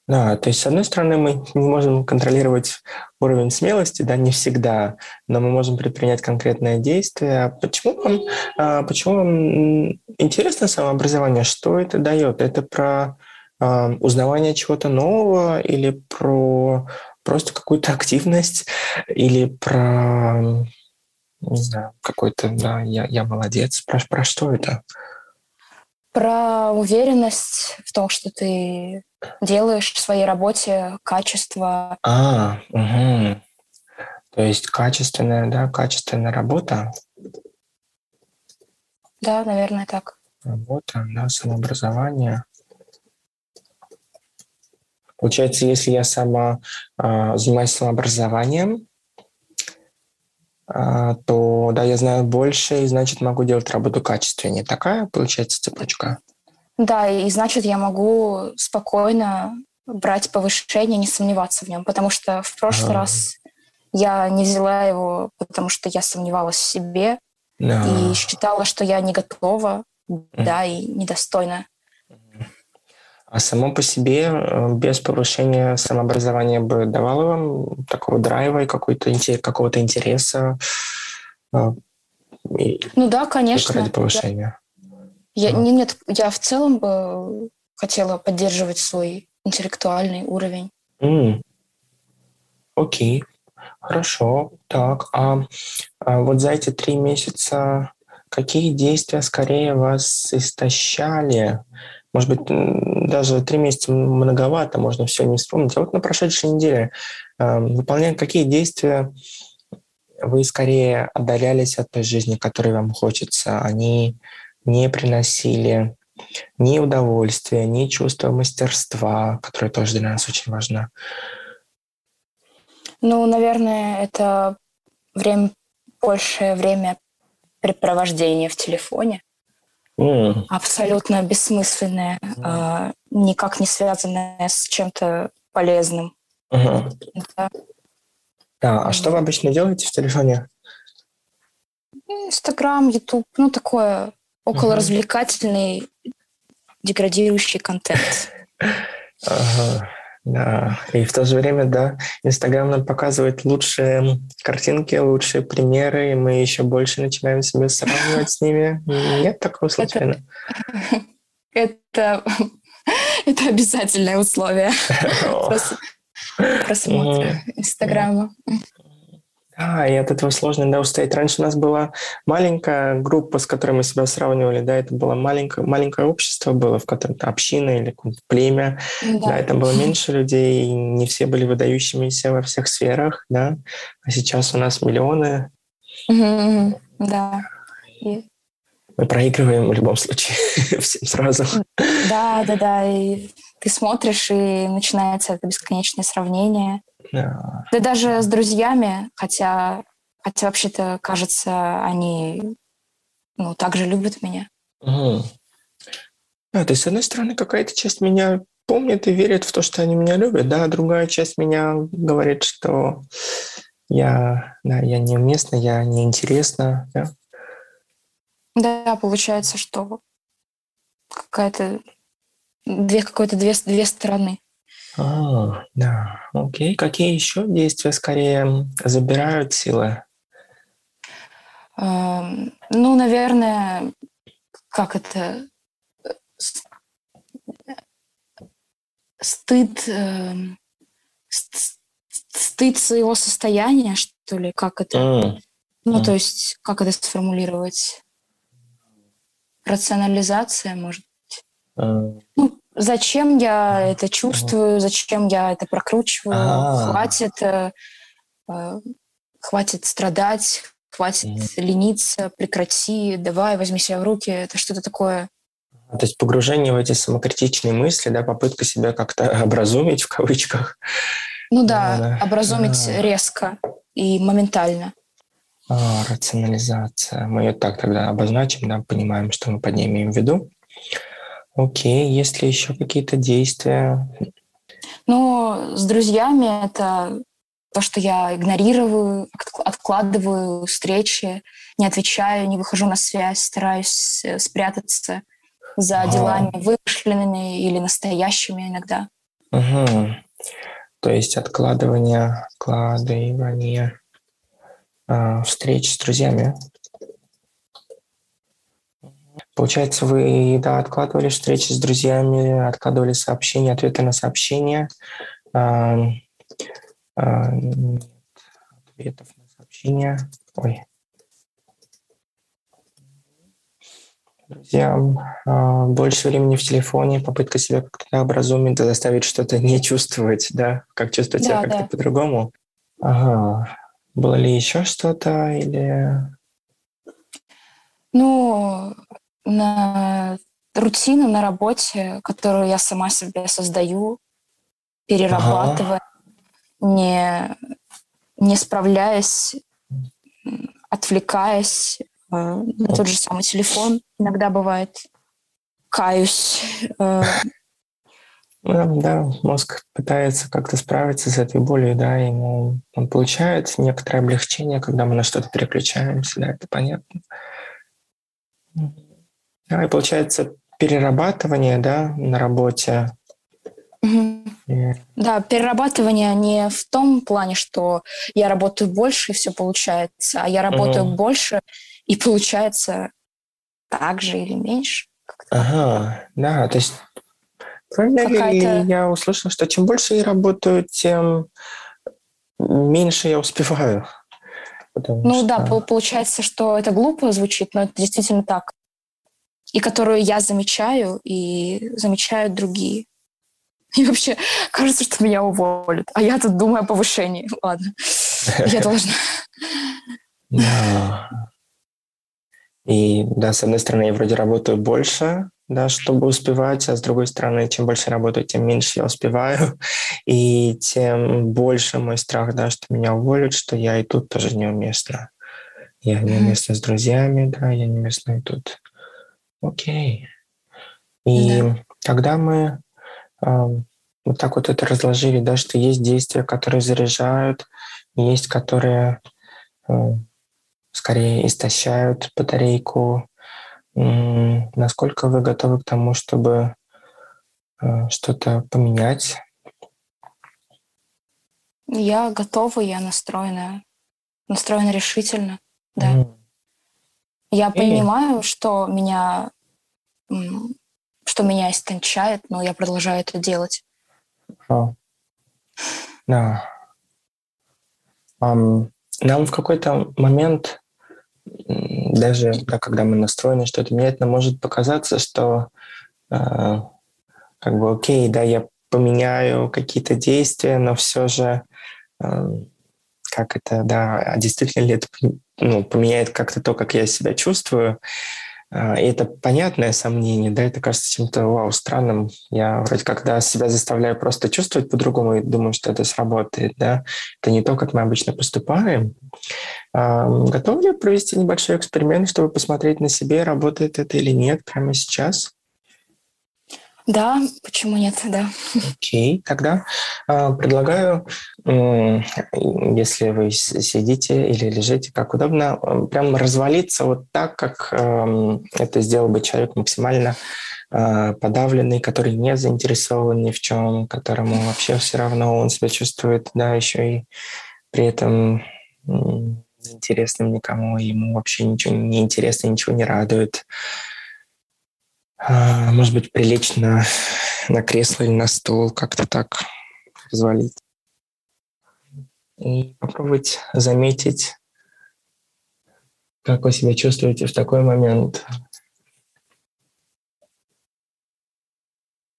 Да, то есть, с одной стороны, мы не можем контролировать уровень смелости, да, не всегда, но мы можем предпринять конкретное действие. А почему вам, а, почему вам интересно самообразование? Что это дает? Это про а, узнавание чего-то нового или про просто какую-то активность или про, не знаю, какой-то, да, я, я молодец. Про, про что это? Про уверенность в том, что ты делаешь в своей работе, качество. А, угу. То есть качественная, да, качественная работа. Да, наверное, так. Работа, да, самообразование. Получается, если я сама э, занимаюсь самообразованием, а, то да, я знаю больше, и значит могу делать работу качественнее. Такая получается цепочка. Да, и значит я могу спокойно брать повышение, не сомневаться в нем, потому что в прошлый раз я не взяла его, потому что я сомневалась в себе и считала, что я не готова, да, и недостойна. А само по себе э, без повышения самообразования бы давало вам такого драйва и какого-то интереса? Э, ну да, конечно. Ради повышения. Я, а. Нет, я в целом бы хотела поддерживать свой интеллектуальный уровень. Mm. Окей, хорошо. Так, а, а вот за эти три месяца какие действия скорее вас истощали? Может быть, даже три месяца многовато, можно все не вспомнить. А вот на прошедшей неделе, э, выполняя какие действия вы скорее отдалялись от той жизни, которой вам хочется? Они не приносили ни удовольствия, ни чувства мастерства, которое тоже для нас очень важно. Ну, наверное, это время, большее время препровождения в телефоне. Mm. Абсолютно бессмысленное, mm. э, никак не связанное с чем-то полезным. Uh-huh. Да. да. А что вы обычно делаете в телефоне? Инстаграм, Ютуб, ну такое около развлекательный деградирующий контент. Ага. Да, и в то же время, да, Инстаграм нам показывает лучшие картинки, лучшие примеры, и мы еще больше начинаем себя сравнивать с ними. Нет такого случайно? Это, это обязательное условие просмотра Инстаграма. Да, и от этого сложно да, устоять. Раньше у нас была маленькая группа, с которой мы себя сравнивали, да, это было маленькое, маленькое общество было, в котором то община или племя, да. да, там было меньше людей, не все были выдающимися во всех сферах, да, а сейчас у нас миллионы. Угу, да. И... Мы проигрываем в любом случае всем сразу. Да, да, да, и ты смотришь, и начинается это бесконечное сравнение. Да. да даже с друзьями, хотя, хотя вообще-то, кажется, они ну, также любят меня. Угу. Да, то есть, с одной стороны, какая-то часть меня помнит и верит в то, что они меня любят, да, другая часть меня говорит, что я, да, я неуместна, я неинтересна, да. Да, получается, что какая-то две какой-то две, две стороны. А, да, окей. Какие еще действия скорее забирают силы? ну, наверное, как это стыд, э, стыд своего состояния, что ли, как это? Mm. Ну, mm. то есть, как это сформулировать? Рационализация, может быть. Mm. Ну, Зачем я это чувствую, зачем я это прокручиваю? А-а-а. Хватит, э, э, хватит страдать, хватит лениться, прекрати, давай, возьми себя в руки. Это что-то такое. То есть погружение в эти самокритичные мысли, да, попытка себя как-то образумить в кавычках. Ну да, образумить А-а-а. резко и моментально. А, рационализация. Мы ее так тогда обозначим, да, понимаем, что мы под ней имеем в виду. Окей, есть ли еще какие-то действия? Ну, с друзьями это то, что я игнорирую, откладываю встречи, не отвечаю, не выхожу на связь, стараюсь э, спрятаться за а. делами вымышленными или настоящими иногда. Угу. То есть откладывание, откладывание э, встреч с друзьями. Получается, вы да, откладывали встречи с друзьями, откладывали сообщения, ответы на сообщения. Э, э, нет, ответов на сообщения. Ой, друзьям, а, больше времени в телефоне, попытка себя как-то образумить, заставить что-то не чувствовать, да, как чувствовать да, себя как-то да. по-другому. Ага. Было ли еще что-то или... Ну, на рутину на работе, которую я сама себе создаю, перерабатывая, ага. не, не справляясь, отвлекаясь, Э, на тот же самый телефон иногда бывает. Каюсь. Э. Ну, да, мозг пытается как-то справиться с этой болью, да, ему он получает некоторое облегчение, когда мы на что-то переключаемся, да, это понятно. Да, и получается перерабатывание, да, на работе. Угу. И... Да, перерабатывание не в том плане, что я работаю больше и все получается, а я работаю угу. больше и получается так же или меньше. Ага, да, то есть правильно ли я услышал, что чем больше я работаю, тем меньше я успеваю? ну что... да, получается, что это глупо звучит, но это действительно так. И которую я замечаю, и замечают другие. И вообще кажется, что меня уволят. А я тут думаю о повышении. Ладно, я должна. Да. И да, с одной стороны, я вроде работаю больше, да, чтобы успевать, а с другой стороны, чем больше работаю, тем меньше я успеваю, и тем больше мой страх, да, что меня уволят, что я и тут тоже неуместна. Я неуместна с друзьями, да, я неуместна и тут. Окей. И да. когда мы э, вот так вот это разложили, да, что есть действия, которые заряжают, есть, которые э, скорее истощают батарейку. Насколько вы готовы к тому, чтобы э, что-то поменять? Я готова, я настроена, настроена решительно, да. Mm. Я понимаю, что меня, что меня истончает, но я продолжаю это делать. Да. Um, нам в какой-то момент даже да, когда мы настроены что-то менять, нам может показаться, что э, как бы окей, да, я поменяю какие-то действия, но все же э, как это, да, а действительно ли это ну, поменяет как-то то, как я себя чувствую, это понятное сомнение, да, это кажется чем-то, вау, странным. Я вроде когда себя заставляю просто чувствовать по-другому и думаю, что это сработает, да. Это не то, как мы обычно поступаем. А, готовы ли провести небольшой эксперимент, чтобы посмотреть на себе, работает это или нет прямо сейчас? Да, почему нет, да. Окей, okay, тогда э, предлагаю, если вы сидите или лежите, как удобно, прям развалиться вот так, как э, это сделал бы человек максимально э, подавленный, который не заинтересован ни в чем, которому вообще все равно он себя чувствует, да, еще и при этом э, интересным никому, ему вообще ничего не интересно, ничего не радует. А, может быть, прилечь на, на кресло или на стол, как-то так развалить. И попробовать заметить, как вы себя чувствуете в такой момент.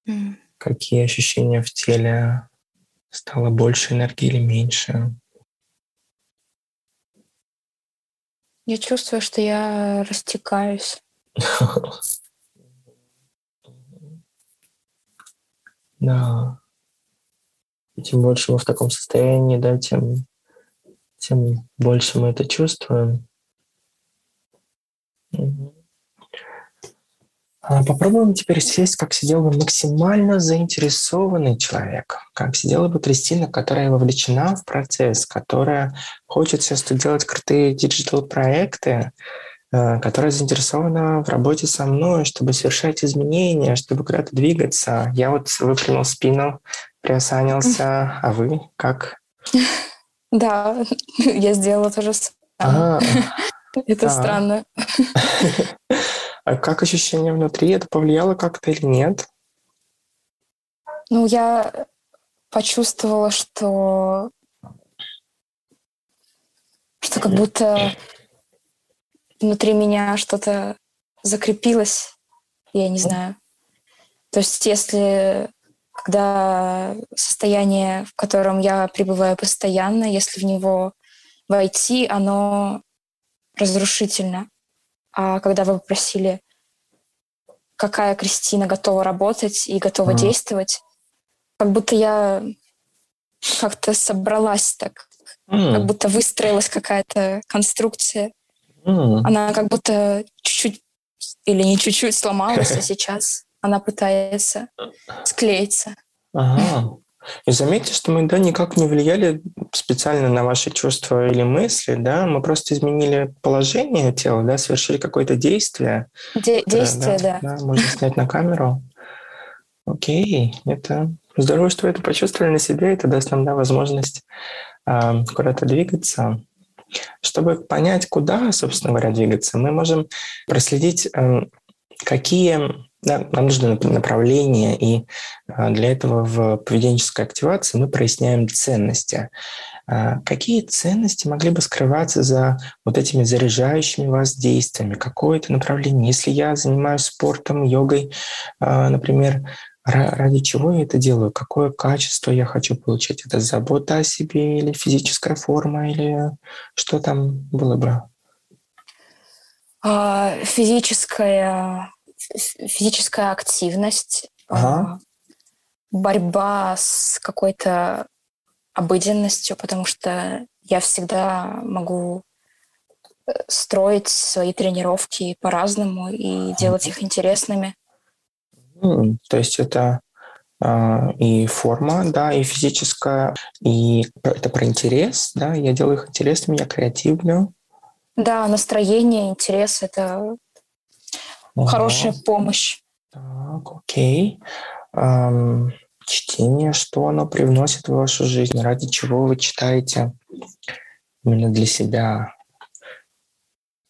Mm. Какие ощущения в теле? Стало больше энергии или меньше? Я чувствую, что я растекаюсь. Да. И чем больше мы в таком состоянии, да, тем, тем больше мы это чувствуем. Угу. попробуем теперь сесть, как сидел бы максимально заинтересованный человек, как сидела бы Кристина, которая вовлечена в процесс, которая хочет сейчас делать крутые диджитал-проекты, которая заинтересована в работе со мной, чтобы совершать изменения, чтобы куда-то двигаться. Я вот выпрямил спину, приосанился. А вы как? Да, я сделала то же самое. Это странно. А как ощущение внутри? Это повлияло как-то или нет? Ну, я почувствовала, что что как будто внутри меня что-то закрепилось, я не знаю. То есть если когда состояние, в котором я пребываю постоянно, если в него войти, оно разрушительно. А когда вы попросили, какая Кристина готова работать и готова mm. действовать, как будто я как-то собралась так, mm. как будто выстроилась какая-то конструкция. Mm. Она как будто чуть-чуть или не чуть-чуть сломалась, а сейчас она пытается склеиться. Ага. И заметьте, что мы да, никак не влияли специально на ваши чувства или мысли, да, мы просто изменили положение тела, да, совершили какое-то действие. Де- действие, да, да. да. Можно снять на камеру. Окей, это здорово, что вы это почувствовали на себе, это даст нам да, возможность э, куда-то двигаться. Чтобы понять, куда, собственно говоря, двигаться, мы можем проследить, э, какие да, нам нужно направление, и а, для этого в поведенческой активации мы проясняем ценности. А, какие ценности могли бы скрываться за вот этими заряжающими вас действиями? Какое это направление? Если я занимаюсь спортом, йогой, например, ради чего я это делаю? Какое качество я хочу получить? Это забота о себе или физическая форма, или что там было бы? Физическая физическая активность, ага. борьба с какой-то обыденностью, потому что я всегда могу э, строить свои тренировки по-разному и делать их интересными. То есть это э, и форма, да, и физическая, и это про интерес, да, я делаю их интересными, я креативную. Да, настроение, интерес — это Ага. Хорошая помощь. Так, окей. Эм, чтение, что оно привносит в вашу жизнь? Ради чего вы читаете именно для себя?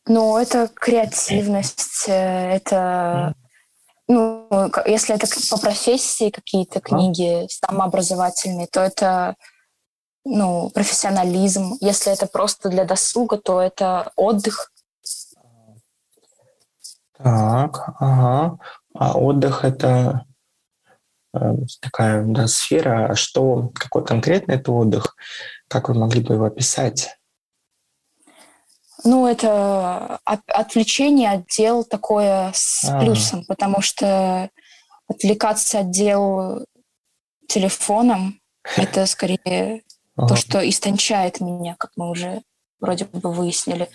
Ну, это креативность, э, это ну, если это по профессии какие-то книги самообразовательные, то это ну, профессионализм. Если это просто для досуга, то это отдых. Так, ага. А отдых это э, такая да, сфера. А что, какой конкретно это отдых? Как вы могли бы его описать? Ну, это отвлечение от дел такое с а. плюсом, потому что отвлекаться от дел телефоном это скорее то, что истончает меня, как мы уже вроде бы выяснили.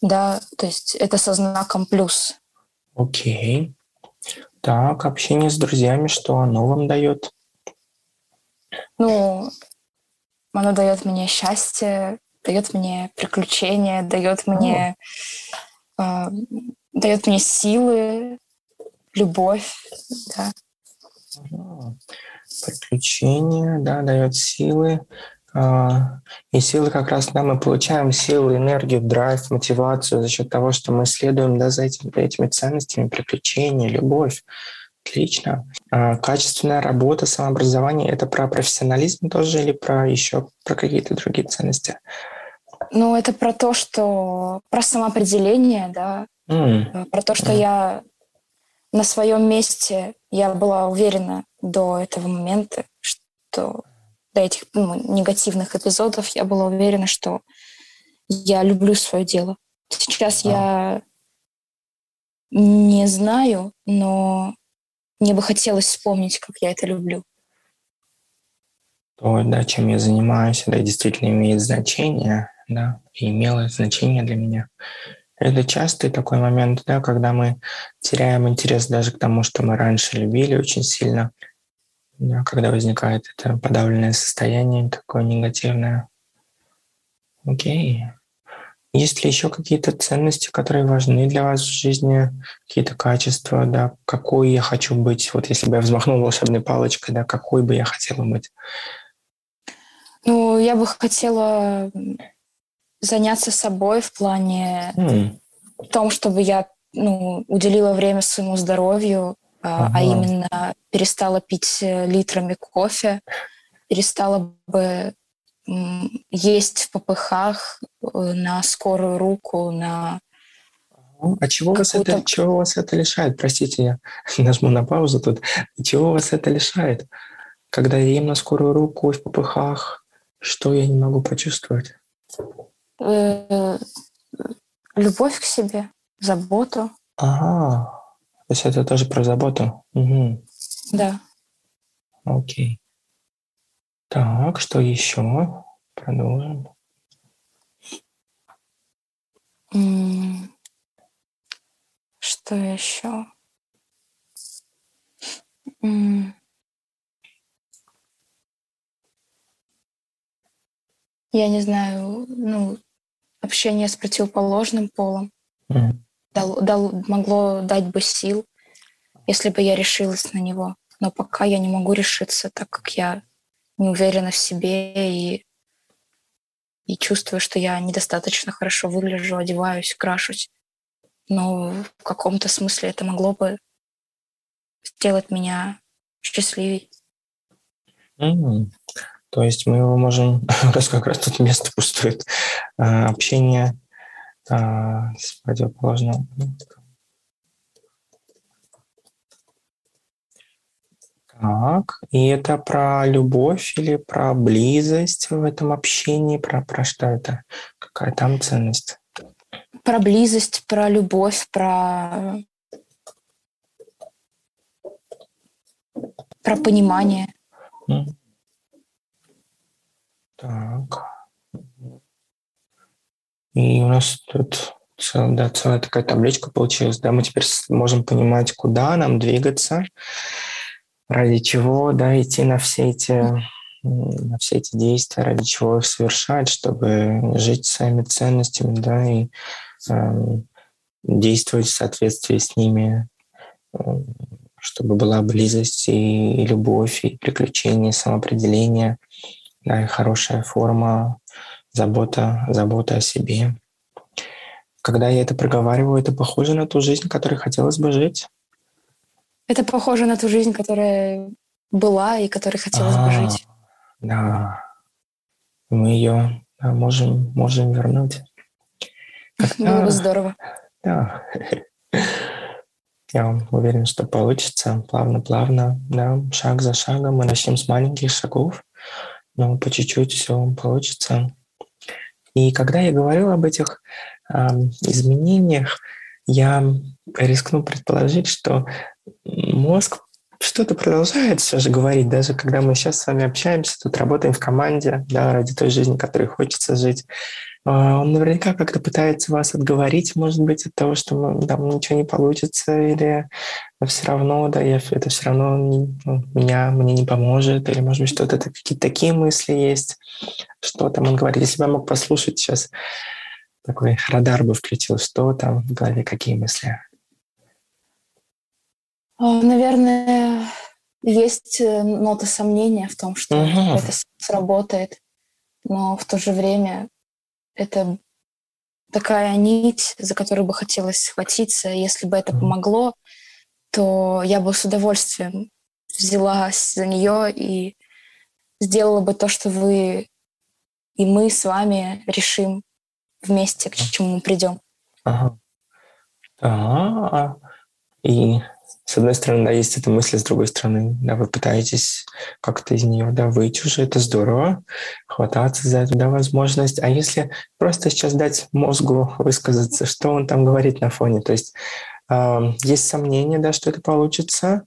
Да, то есть это со знаком плюс. Окей. Так, общение с друзьями, что оно вам дает? Ну, оно дает мне счастье, дает мне приключения, дает мне, э, дает мне силы, любовь, да. Приключения, да, дает силы. А, и силы как раз, да, мы получаем силу, энергию, драйв, мотивацию за счет того, что мы следуем да, за этими, этими ценностями, приключения, любовь. Отлично. А, качественная работа, самообразование – это про профессионализм тоже или про еще про какие-то другие ценности? Ну, это про то, что про самоопределение, да, mm. про то, что mm. я на своем месте, я была уверена до этого момента, что до этих ну, негативных эпизодов я была уверена, что я люблю свое дело. Сейчас а. я не знаю, но мне бы хотелось вспомнить, как я это люблю. То, да, чем я занимаюсь, это действительно имеет значение, да, и имело значение для меня. Это частый такой момент, да, когда мы теряем интерес даже к тому, что мы раньше любили очень сильно, да, когда возникает это подавленное состояние, такое негативное. Окей. Есть ли еще какие-то ценности, которые важны для вас в жизни, какие-то качества, да, какой я хочу быть? Вот если бы я взмахнул волшебной палочкой, да, какой бы я хотела быть? Ну, я бы хотела заняться собой в плане mm. том, чтобы я ну, уделила время своему здоровью, ага. а именно перестала пить э, литрами кофе, перестала бы есть в попыхах э, на скорую руку, на а чего вас, это, чего вас это лишает? Простите, я нажму на паузу тут. Чего вас это лишает? Когда я ем на скорую руку в попыхах, что я не могу почувствовать? Э, любовь к себе, заботу. Ага. То есть это тоже про заботу? Угу. Да. Окей. Так, что еще? Продолжим. Что еще? Я не знаю, ну, общение с противоположным полом mm. дал, дал, могло дать бы сил, если бы я решилась на него. Но пока я не могу решиться, так как я не уверена в себе и, и чувствую, что я недостаточно хорошо выгляжу, одеваюсь, крашусь. Но в каком-то смысле это могло бы сделать меня счастливей. Mm. То есть мы его можем, раз как раз тут место пустует, а, общение а, с противоположным. Так, и это про любовь или про близость в этом общении, про, про что это? Какая там ценность? Про близость, про любовь, про, про понимание. Mm. Так. И у нас тут цел, да, целая такая табличка получилась. Да, мы теперь можем понимать, куда нам двигаться, ради чего, да, идти на все эти на все эти действия, ради чего их совершать, чтобы жить своими ценностями, да, и э, действовать в соответствии с ними, э, чтобы была близость и, и любовь, и приключения, и самоопределение, да, и хорошая форма, забота, забота о себе. Когда я это проговариваю, это похоже на ту жизнь, которой хотелось бы жить? Это похоже на ту жизнь, которая была и которой хотелось а, бы жить. Да. Мы ее да, можем, можем вернуть. Когда... Было бы здорово. Да. Я уверен, что получится плавно-плавно, да, шаг за шагом. Мы начнем с маленьких шагов, но по чуть-чуть все получится. И когда я говорил об этих э, изменениях, я рискну предположить, что мозг что-то продолжает все же говорить, даже когда мы сейчас с вами общаемся, тут работаем в команде, да, ради той жизни, которой хочется жить. А, он наверняка как-то пытается вас отговорить, может быть, от того, что там ничего не получится, или все равно, да, я, это все равно не, ну, меня, мне не поможет, или, может быть, что-то, какие-то такие мысли есть, что там он говорит. Если бы я мог послушать сейчас, такой радар бы включил, что там в голове, какие мысли? А, наверное, есть э, нота сомнения в том, что угу. это сработает, но в то же время это такая нить, за которую бы хотелось схватиться. Если бы это помогло, то я бы с удовольствием взялась за нее и сделала бы то, что вы и мы с вами решим вместе, к чему мы придем. Ага. А, и с одной стороны, да, есть эта мысль, с другой стороны, да, вы пытаетесь как-то из нее, да, выйти уже, это здорово, хвататься за эту, да, возможность. А если просто сейчас дать мозгу высказаться, что он там говорит на фоне, то есть э, есть сомнения, да, что это получится,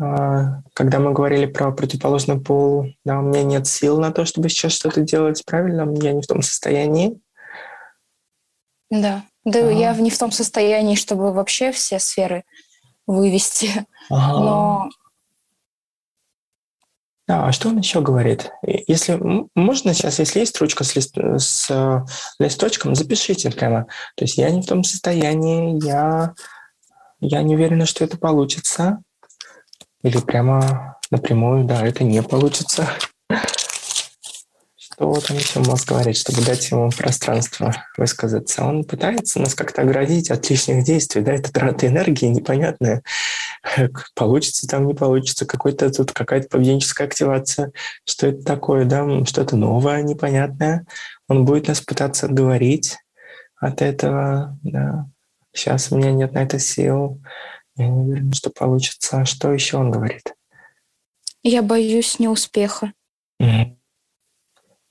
э, когда мы говорили про противоположный пол, да, у меня нет сил на то, чтобы сейчас что-то делать правильно, я не в том состоянии. Да, да, ага. я не в том состоянии, чтобы вообще все сферы вывести. Ага. Но Да, а что он еще говорит? Если можно сейчас, если есть ручка с, лист, с э, листочком, запишите прямо. То есть я не в том состоянии, я, я не уверена, что это получится. Или прямо напрямую, да, это не получится. Что там еще мозг говорит, чтобы дать ему пространство высказаться? Он пытается нас как-то оградить от лишних действий, да, это трата энергии непонятная. Получится там, не получится, какой-то тут какая-то поведенческая активация. Что это такое, да, что-то новое, непонятное. Он будет нас пытаться отговорить от этого, да. Сейчас у меня нет на это сил. Я не уверен, что получится. Что еще он говорит? Я боюсь неуспеха. Mm-hmm.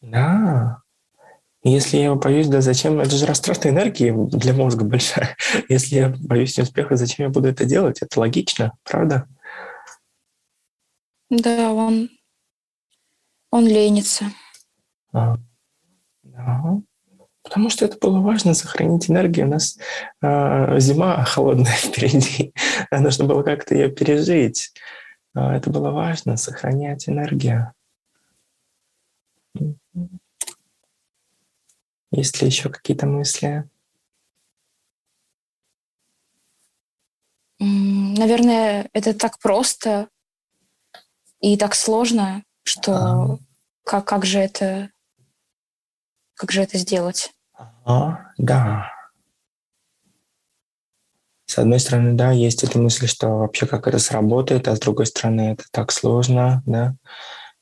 Да. Если я боюсь, да зачем? Это же растрата энергии для мозга большая. Если я боюсь неуспеха, зачем я буду это делать? Это логично, правда? Да, он, он ленится. А, да. Потому что это было важно сохранить энергию. У нас э, зима холодная впереди. Нужно было как-то ее пережить. Э, это было важно сохранять энергию. Есть ли еще какие-то мысли? Наверное, это так просто и так сложно, что а. как, как же это как же это сделать? А, да. С одной стороны, да, есть эта мысль, что вообще как это сработает, а с другой стороны, это так сложно, да.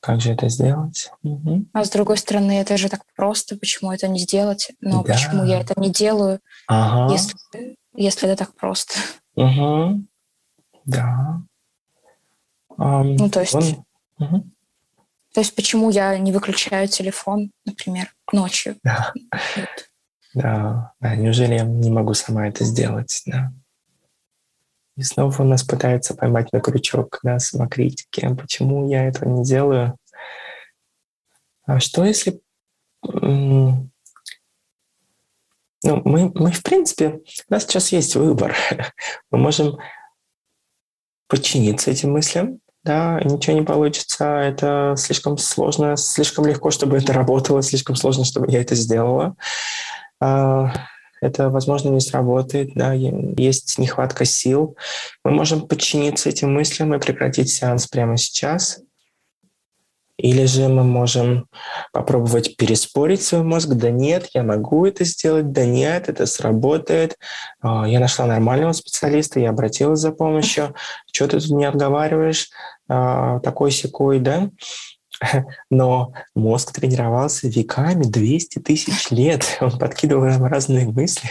Как же это сделать? Угу. А с другой стороны, это же так просто, почему это не сделать? Но да. почему я это не делаю, ага. если, если это так просто? Угу. Да. Um, ну, то есть... Он... Угу. То есть почему я не выключаю телефон, например, ночью? Да. Вот. Да, да. Неужели я не могу сама это сделать? Да. И снова нас пытается поймать на крючок, да, самокритики. Почему я этого не делаю? А что если... Ну, мы, мы, в принципе, у нас сейчас есть выбор. Мы можем подчиниться этим мыслям, да, ничего не получится, это слишком сложно, слишком легко, чтобы это работало, слишком сложно, чтобы я это сделала. Это, возможно, не сработает, да, есть нехватка сил. Мы можем подчиниться этим мыслям и прекратить сеанс прямо сейчас. Или же мы можем попробовать переспорить свой мозг. Да нет, я могу это сделать. Да нет, это сработает. А, я нашла нормального специалиста, я обратилась за помощью. Что ты тут не отговариваешь? А, такой секой, да? но мозг тренировался веками, 200 тысяч лет. Он подкидывал нам разные мысли.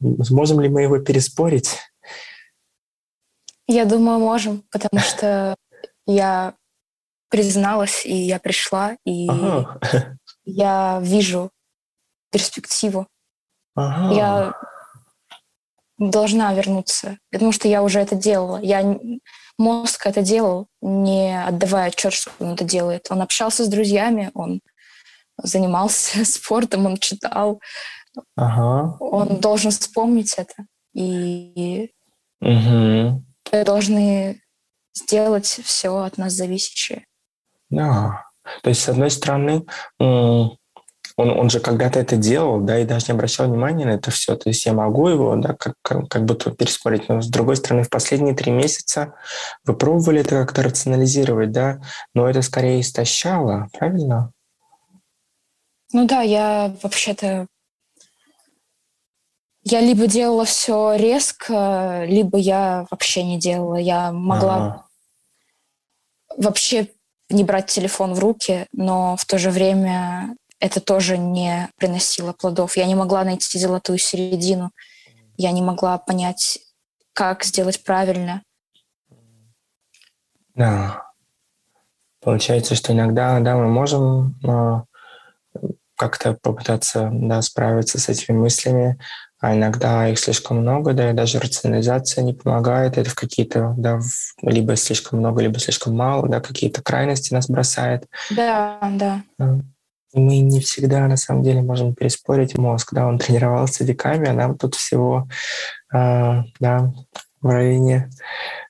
Можем ли мы его переспорить? Я думаю, можем, потому что я призналась, и я пришла, и ага. я вижу перспективу. Ага. Я должна вернуться, потому что я уже это делала. Я мозг это делал, не отдавая отчет, что он это делает. Он общался с друзьями, он занимался спортом, он читал. Ага. Он должен вспомнить это. И угу. мы должны сделать все от нас зависящее. Да. То есть, с одной стороны, он, он же когда-то это делал, да, и даже не обращал внимания на это все. То есть я могу его, да, как, как, как будто переспорить. Но с другой стороны, в последние три месяца вы пробовали это как-то рационализировать, да, но это скорее истощало, правильно? Ну да, я вообще-то я либо делала все резко, либо я вообще не делала. Я могла ага. вообще не брать телефон в руки, но в то же время это тоже не приносило плодов. Я не могла найти золотую середину. Я не могла понять, как сделать правильно. Да. Получается, что иногда да, мы можем э, как-то попытаться да, справиться с этими мыслями, а иногда их слишком много, да, и даже рационализация не помогает. Это в какие-то, да, в, либо слишком много, либо слишком мало, да, какие-то крайности нас бросает. Да, да мы не всегда на самом деле можем переспорить мозг, да, он тренировался веками, а нам тут всего, э, да, в районе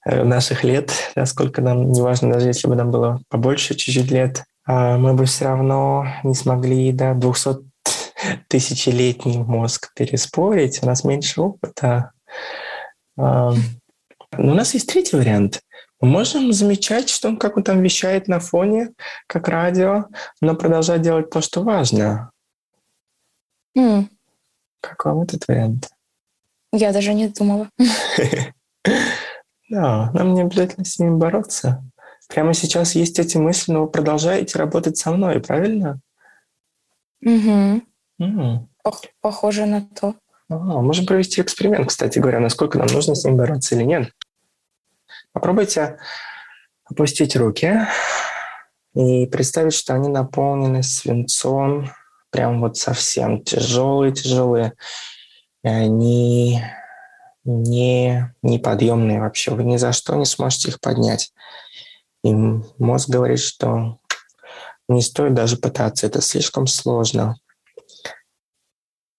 э, наших лет, да, сколько нам, неважно, даже если бы нам было побольше чуть-чуть лет, а, мы бы все равно не смогли, да, 200 тысячелетний мозг переспорить, у нас меньше опыта. Но у нас есть третий вариант. Можем замечать, что он, как он там вещает на фоне, как радио, но продолжать делать то, что важно. Mm. Как вам этот вариант? Я даже не думала. Да, нам не обязательно с ними бороться. Прямо сейчас есть эти мысли, но вы продолжаете работать со мной, правильно? Угу. Похоже на то. А, можем провести эксперимент, кстати говоря, насколько нам нужно с ним бороться или нет. Попробуйте опустить руки и представить, что они наполнены свинцом, прям вот совсем тяжелые-тяжелые. И они не, неподъемные вообще. Вы ни за что не сможете их поднять. И мозг говорит, что не стоит даже пытаться, это слишком сложно.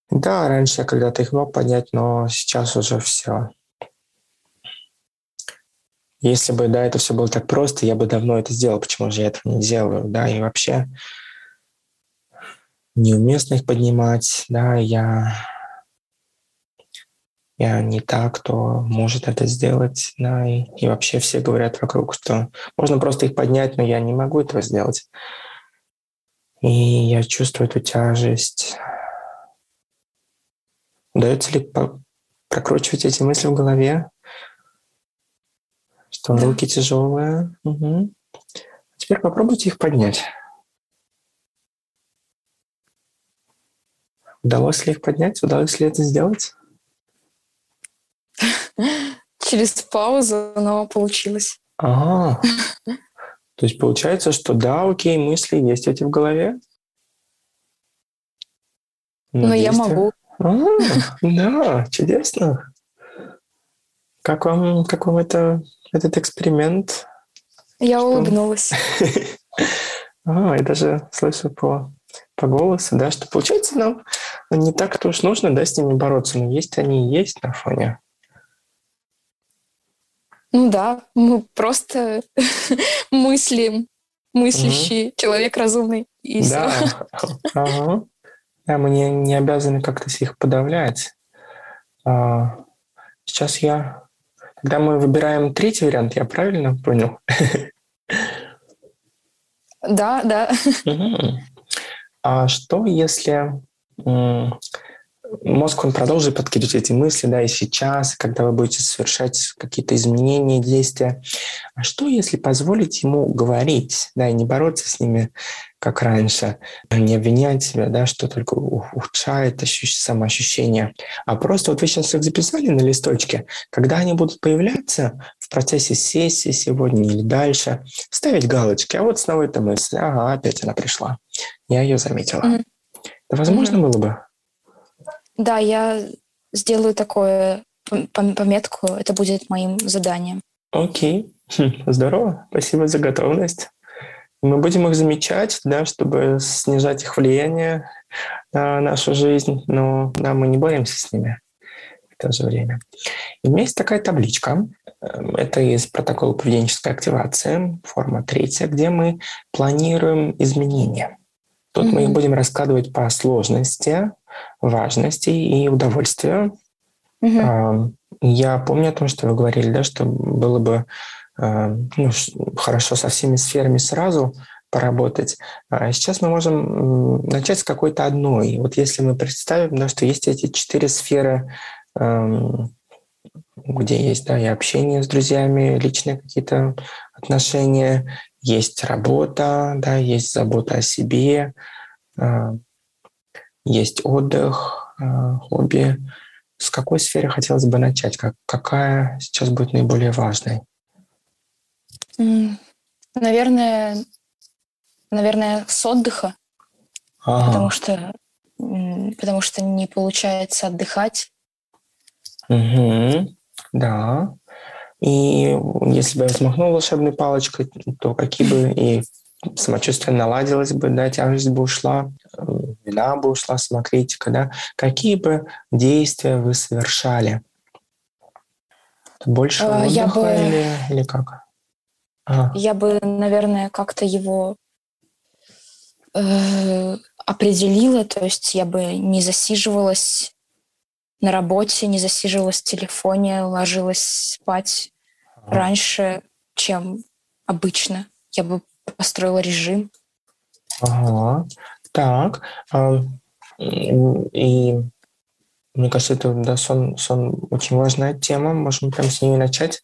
Да, раньше я когда-то их мог поднять, но сейчас уже все. Если бы, да, это все было так просто, я бы давно это сделал. Почему же я этого не делаю, да, и вообще неуместно их поднимать, да, я, я не так, кто может это сделать, да, и, и вообще все говорят вокруг, что можно просто их поднять, но я не могу этого сделать. И я чувствую эту тяжесть, Удается ли прокручивать эти мысли в голове? Что руки тяжелые. Угу. Теперь попробуйте их поднять. Удалось ли их поднять? Удалось ли это сделать? Через паузу, но получилось. Ага. То есть получается, что да, окей, мысли есть эти в голове. Но, но я могу а, да, чудесно. Как вам, как вам это, этот эксперимент? Я что? улыбнулась. А, я даже слышу по, по голосу, да, что получается нам не так-то уж нужно, да, с ними бороться, но есть они и есть на фоне. Ну да, мы просто мыслим, мыслящий угу. человек разумный. И да. Все. Ага. Да, мы не, не обязаны как-то их подавлять. А, сейчас я... Когда мы выбираем третий вариант, я правильно понял? Да, да. А что, если мозг, он продолжит подкидывать эти мысли, да, и сейчас, когда вы будете совершать какие-то изменения, действия. А что, если позволить ему говорить, да, и не бороться с ними, как раньше, не обвинять себя, да, что только ухудшает ощущ- самоощущение, а просто вот вы сейчас их записали на листочке, когда они будут появляться в процессе сессии сегодня или дальше, ставить галочки, а вот снова эта мысль, ага, опять она пришла, я ее заметила. Mm-hmm. Это возможно mm-hmm. было бы? Да, я сделаю такое пометку, это будет моим заданием. Окей, хм, здорово, спасибо за готовность. Мы будем их замечать, да, чтобы снижать их влияние на нашу жизнь, но да, мы не боремся с ними в то же время. И у меня есть такая табличка, эм, это из протокола поведенческой активации, форма третья, где мы планируем изменения. Тут mm-hmm. мы их будем раскладывать по сложности, важности и удовольствию. Угу. Я помню о том, что вы говорили, да, что было бы ну, хорошо со всеми сферами сразу поработать. А сейчас мы можем начать с какой-то одной. Вот если мы представим, да, что есть эти четыре сферы, где есть да, и общение с друзьями, личные какие-то отношения, есть работа, да, есть забота о себе, есть отдых, хобби. С какой сферы хотелось бы начать? Как, какая сейчас будет наиболее важной? Наверное, наверное, с отдыха. Ага. Потому что потому что не получается отдыхать. Угу. Да. И если бы я взмахнул волшебной палочкой, то какие бы и самочувствие наладилось бы, да, тяжесть бы ушла, вина бы ушла, самокритика, да, какие бы действия вы совершали. Больше А, отдыха я бы- или, или как? А, Я бы, наверное, как-то его э, определила, то есть я бы не засиживалась на работе, не засиживалась в телефоне, ложилась спать раньше, чем обычно. Я бы построила режим. Ага. Так. а, И мне кажется, это да, сон, сон очень важная тема. Можем прям с нее начать.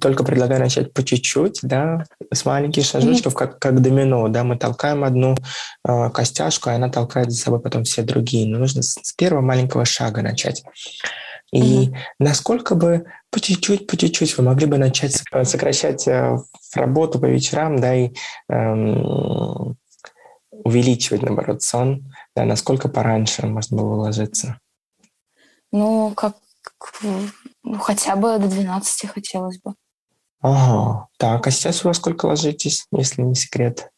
Только предлагаю начать по чуть-чуть, да, с маленьких шажочков, как, как домино, да, мы толкаем одну э, костяшку, и она толкает за собой потом все другие. Но нужно с, с первого маленького шага начать. И насколько бы по чуть-чуть, по чуть-чуть вы могли бы начать сок- сокращать э, работу по вечерам, да, и эм, увеличивать, наоборот, сон, да, насколько пораньше можно было ложиться? Ну, как ну, хотя бы до 12 хотелось бы. Ага, так, а сейчас вы во сколько ложитесь, если не секрет?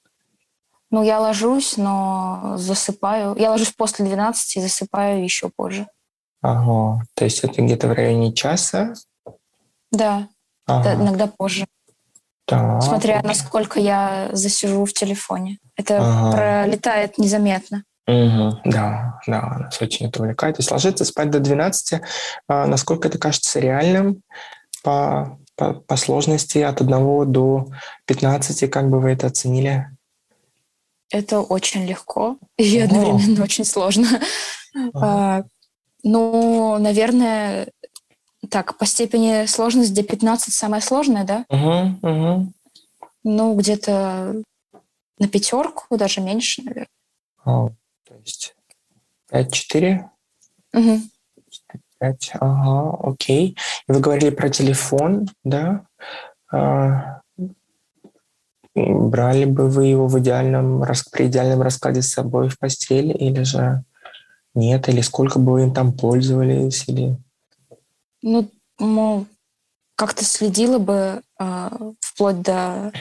Ну, я ложусь, но засыпаю. Я ложусь после 12 и засыпаю еще позже. Ага, то есть это где-то в районе часа? Да, да, Ага, иногда позже. так. Смотря насколько я засижу в телефоне. Это Ага. пролетает незаметно. Мгм, да, да, нас очень это увлекает. То есть ложиться спать до 12, а, насколько это кажется реальным по, по, по сложности от 1 до 15, как бы вы это оценили? Это очень легко и Ага. одновременно очень сложно. А, Ну, наверное, так, по степени сложности где 15 самое сложное, да? Угу, угу. Ну, где-то на пятерку, даже меньше, наверное. А, есть 5-4? Мгм. 5, ага, окей. И вы говорили про телефон, да? А, брали бы вы его в идеальном, при идеальном раскладе с собой в постели или же нет? Или сколько бы вы им там пользовались? Или... Ну, ну, как-то следила бы а, вплоть до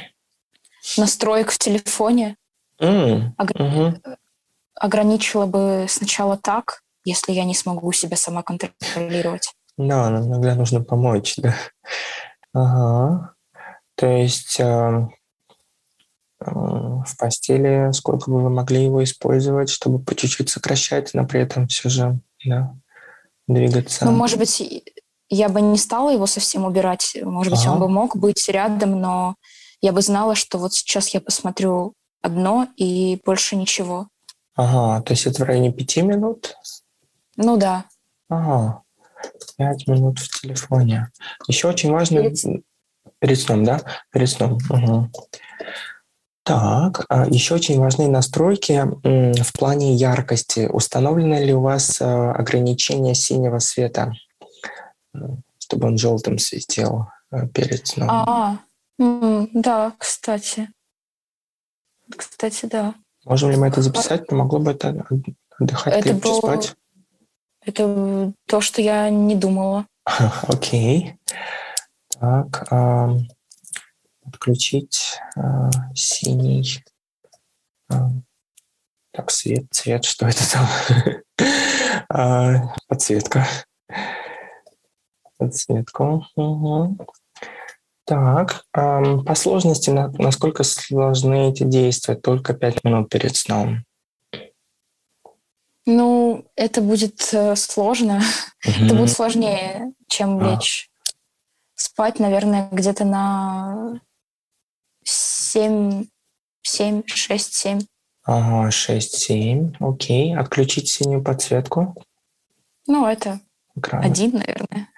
настроек в телефоне, М, Ага. мгм. Ограничила бы сначала так, если я не смогу себя сама контролировать. Да, нам иногда нужно помочь, да. Ага. То есть э, э, в постели сколько бы вы могли его использовать, чтобы по чуть-чуть сокращать, но при этом все же да, двигаться? Ну, может быть, я бы не стала его совсем убирать. Может быть, он Ага. бы мог быть рядом, но я бы знала, что вот сейчас я посмотрю одно и больше ничего. Ага, то есть это в районе пяти минут? Ну да. Ага, пять минут в телефоне. Еще очень важно... Перед Перед сном, да? Перед сном. Мгм. Так, а еще очень важные настройки в плане яркости. Установлено ли у вас э, ограничение синего света, чтобы он желтым светил э, перед сном? А, да, кстати. Кстати, да. Можем ли мы это записать? Помогло бы это отдыхать Это было- спать? Это то, что я не думала. Окей. Так, отключить а, синий. так, свет, цвет, что это там? А, Подсветка. Подсветку. мгм. Так, ам, по сложности, на- насколько сложны эти действия? Только пять минут перед сном. Ну, это будет э, сложно. Это Мгм. будет сложнее, чем А. лечь спать, наверное, где-то на 7, 7, 6, 7. Ага, 6-7, окей. Отключить синюю подсветку Ну, это экрана. один, наверное.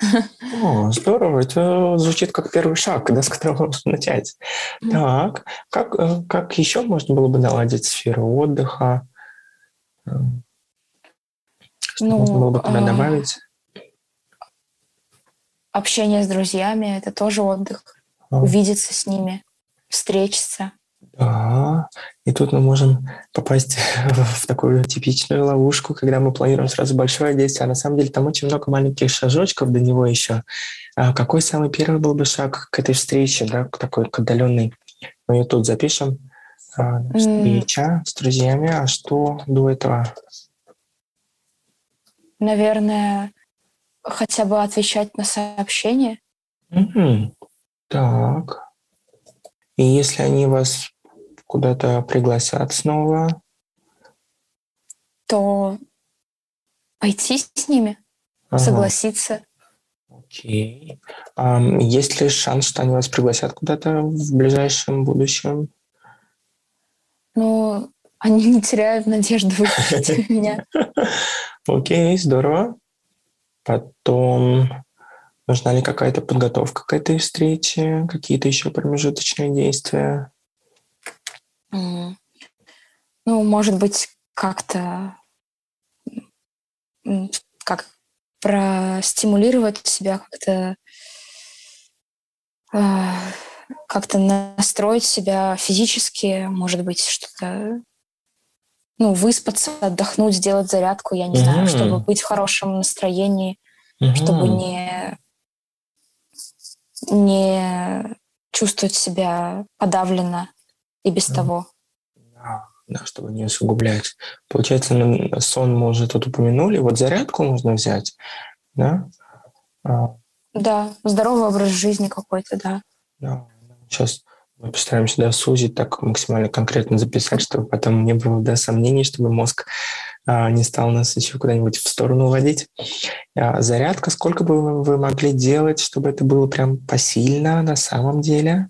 О, здорово, это звучит как первый шаг, да, с которого можно начать. Мгм. Так, как, э, как еще можно было бы наладить сферу отдыха? М, Что Ну, можно было бы туда а, добавить? Общение с друзьями — это тоже отдых. А, Увидеться с ними, встретиться. Да, и тут мы можем попасть в такую типичную ловушку, когда мы планируем сразу большое действие, а на самом деле там очень много маленьких шажочков до него еще. А какой самый первый был бы шаг к этой встрече, да, к такой к отдаленной? Мы ее тут запишем. А, Встреча с друзьями, а что до этого? Наверное, хотя бы отвечать на сообщения. Мгм. Так. И если они вас куда-то пригласят снова, то пойти с ними, ага, согласиться. окей. Ам, есть ли шанс, что они вас пригласят куда-то в ближайшем будущем? Ну, они не теряют надежды выпустить меня. Окей, здорово. Потом, нужна ли какая-то подготовка к этой встрече, какие-то еще промежуточные действия? Ну, может быть, как-то как простимулировать себя, как-то а, как-то настроить себя физически, может быть, что-то, ну, выспаться, отдохнуть, сделать зарядку, я не знаю, чтобы быть в хорошем настроении, чтобы не, не чувствовать себя подавленно и без М. того. Да, да, чтобы не усугублять. Получается, сон мы уже тут упомянули. Вот зарядку нужно взять, да? А, Да, здоровый образ жизни какой-то, да. да. Сейчас мы постараемся да, сузить, так максимально конкретно записать, чтобы потом не было да, сомнений, чтобы мозг а, не стал нас еще куда-нибудь в сторону уводить. А, зарядка, сколько бы вы могли делать, чтобы это было прям посильно на самом деле?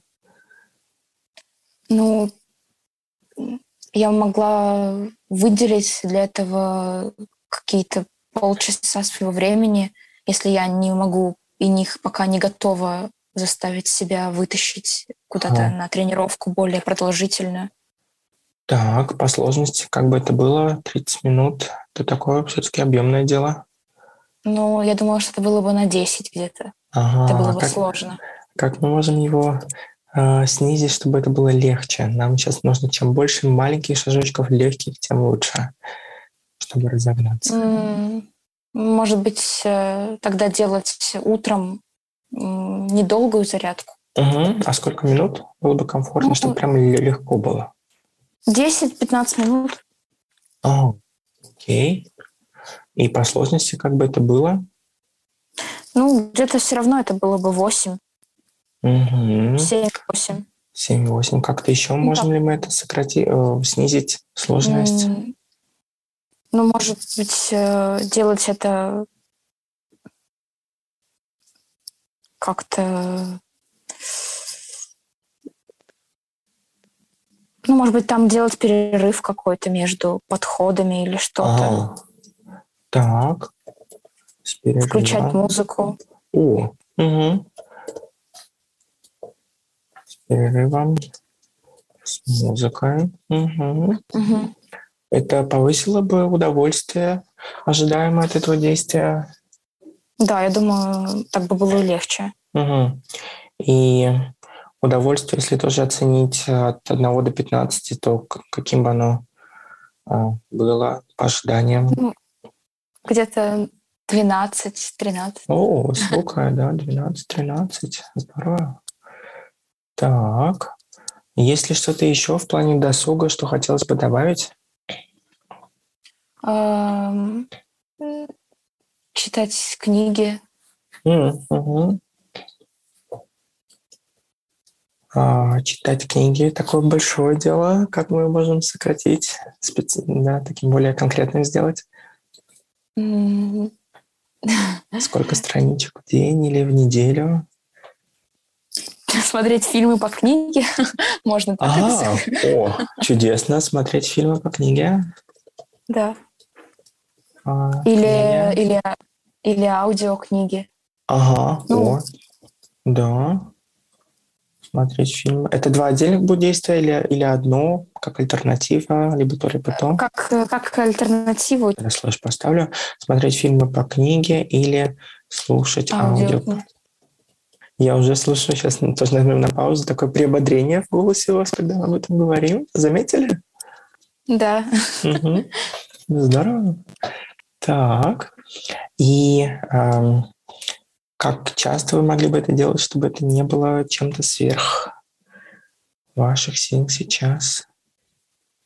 Ну, я могла выделить для этого какие-то полчаса своего времени, если я не могу и не, пока не готова заставить себя вытащить куда-то Ага. на тренировку более продолжительную. Так, по сложности, как бы это было, 30 минут, это такое все-таки объемное дело. Ну, я думала, что это было бы на 10 где-то. Ага, Это было бы как, сложно. как мы можем его снизить, чтобы это было легче? Нам сейчас нужно чем больше маленьких шажочков легких, тем лучше, чтобы разогнаться. Может быть, э, тогда делать утром недолгую зарядку. Мгм. А сколько минут было бы комфортно, Ну, чтобы прям легко было? 10-15 минут. А, окей. И по сложности как бы это было? Ну, где-то все равно это было бы 8, Угу. 7-8. 7-8. Как-то еще Ну, можем так. ли мы это сократить, э, снизить сложность? Ну, может быть, э, делать это как-то... Ну, может быть, там делать перерыв какой-то между подходами или что-то. Ага. Так. Включать музыку. О, угу. Перерывом. С музыкой. Мгм. Мгм. Это повысило бы удовольствие, ожидаемое от этого действия. Да, я думаю, так бы было легче. Мгм. И удовольствие, если тоже оценить от 1 до 15, то каким бы оно а, было по ожиданиям? Где-то 12-13. О, высокая, да, 12-13. Здорово. Так. Есть ли что-то еще в плане досуга, что хотелось бы добавить? Читать книги. А, читать книги такое большое дело, как мы можем сократить, специ- да, таким более конкретным сделать. Сколько страничек в день или в неделю? Смотреть фильмы по книге. Можно так Ага, описать. о, чудесно, смотреть фильмы по книге. Да. А, Или, книги. или, или аудиокниги. Ага, Ну. о, да. Смотреть фильмы. Это два отдельных будет действия или, или одно, как альтернатива, либо то, либо то? Как, как альтернативу Я слэш поставлю. Смотреть фильмы по книге или слушать аудио. аудио. Я уже слушаю, сейчас тоже нажмем на паузу, такое приободрение в голосе у вас, когда мы об этом говорим. Заметили? Да. Мгм. Здорово. Так. И ам, как часто вы могли бы это делать, чтобы это не было чем-то сверх ваших сил сейчас?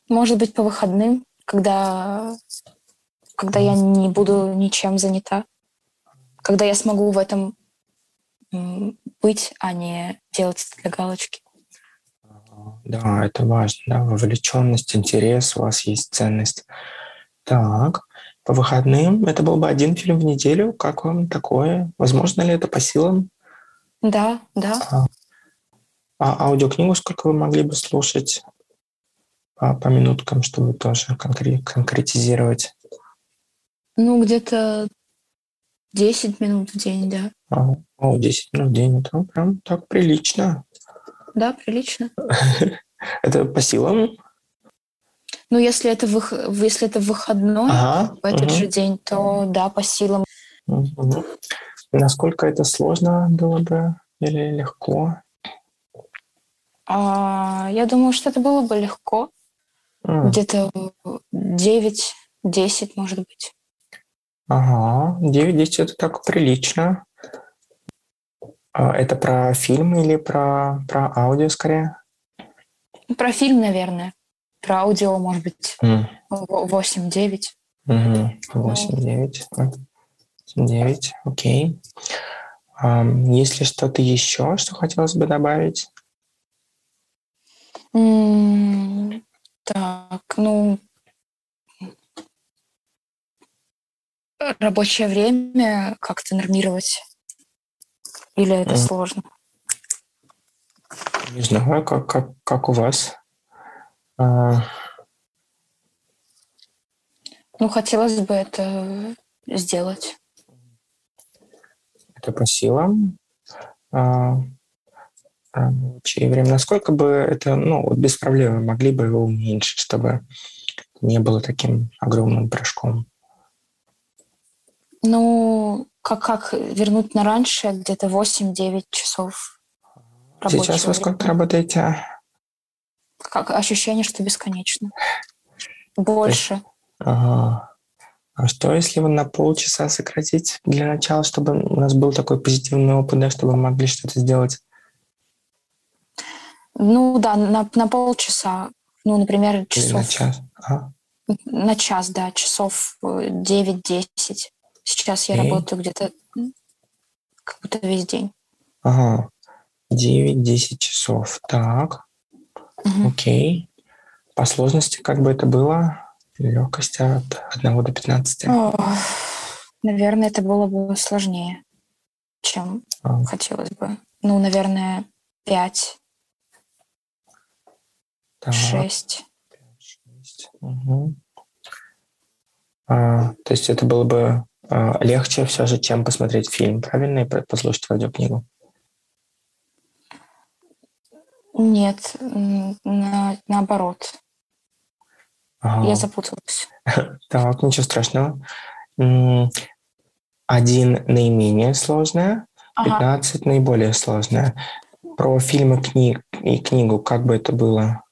Может быть, по выходным, когда, когда я не буду ничем занята. когда я смогу в этом быть, а не делать это для галочки. Да, это важно, да, вовлеченность, интерес, у вас есть ценность. Так, по выходным это был бы один фильм в неделю. Как вам такое? Возможно ли это по силам? Да, да. А, а аудиокнигу сколько вы могли бы слушать по, по минуткам, чтобы тоже конкрет, конкретизировать? Ну, где-то 10 минут в день, да. А, о, 10 минут в день, это прям так прилично. Да, прилично. Это по силам? Ну, если это, вых... если это выходной ага, в этот угу. же день, то да, по силам. Угу. Насколько это сложно было бы или легко? А, я думаю, что это было бы легко. Mm. Где-то 9-10, может быть. Ага, 9-10 это так прилично. А это про фильм или про, про аудио скорее? Про фильм, наверное. Про аудио, может быть, mm. 8-9. Угу. 8-9. 9, окей. Есть ли что-то еще, что хотелось бы добавить? Mm, так, ну, рабочее время как-то нормировать? Или это mm. сложно? Не знаю, как, как, как у вас? А... Ну, хотелось бы это сделать. Это по силам. А, рабочее время. Насколько бы это, ну, вот без проблем могли бы его уменьшить, чтобы не было таким огромным прыжком? Ну, как, как вернуть на раньше, где-то 8-9 часов Сейчас вы сколько работаете? Как ощущение, что бесконечно. Больше. Ага. А что, если вы на полчаса сократить для начала, чтобы у нас был такой позитивный опыт, да, чтобы мы могли что-то сделать? Ну да, на, на полчаса. Ну, например, часов... Или на час? Ага. На час, да, часов 9-10. Сейчас я работаю где-то как будто весь день. Ага. 9-10 часов. Так. Угу. Окей. По сложности как бы это было? Легкость от 1 до 15? О, наверное, это было бы сложнее, чем а. хотелось бы. Ну, наверное, 5. Так. 6. 6. Угу. А, то есть это было бы легче все же, чем посмотреть фильм, правильно, и послушать аудиокнигу? Нет, на, наоборот. Ага. Я запуталась. Так, ничего страшного. Один наименее сложное, 15 ага. наиболее сложное. Про фильмы книг и книгу, как бы это было?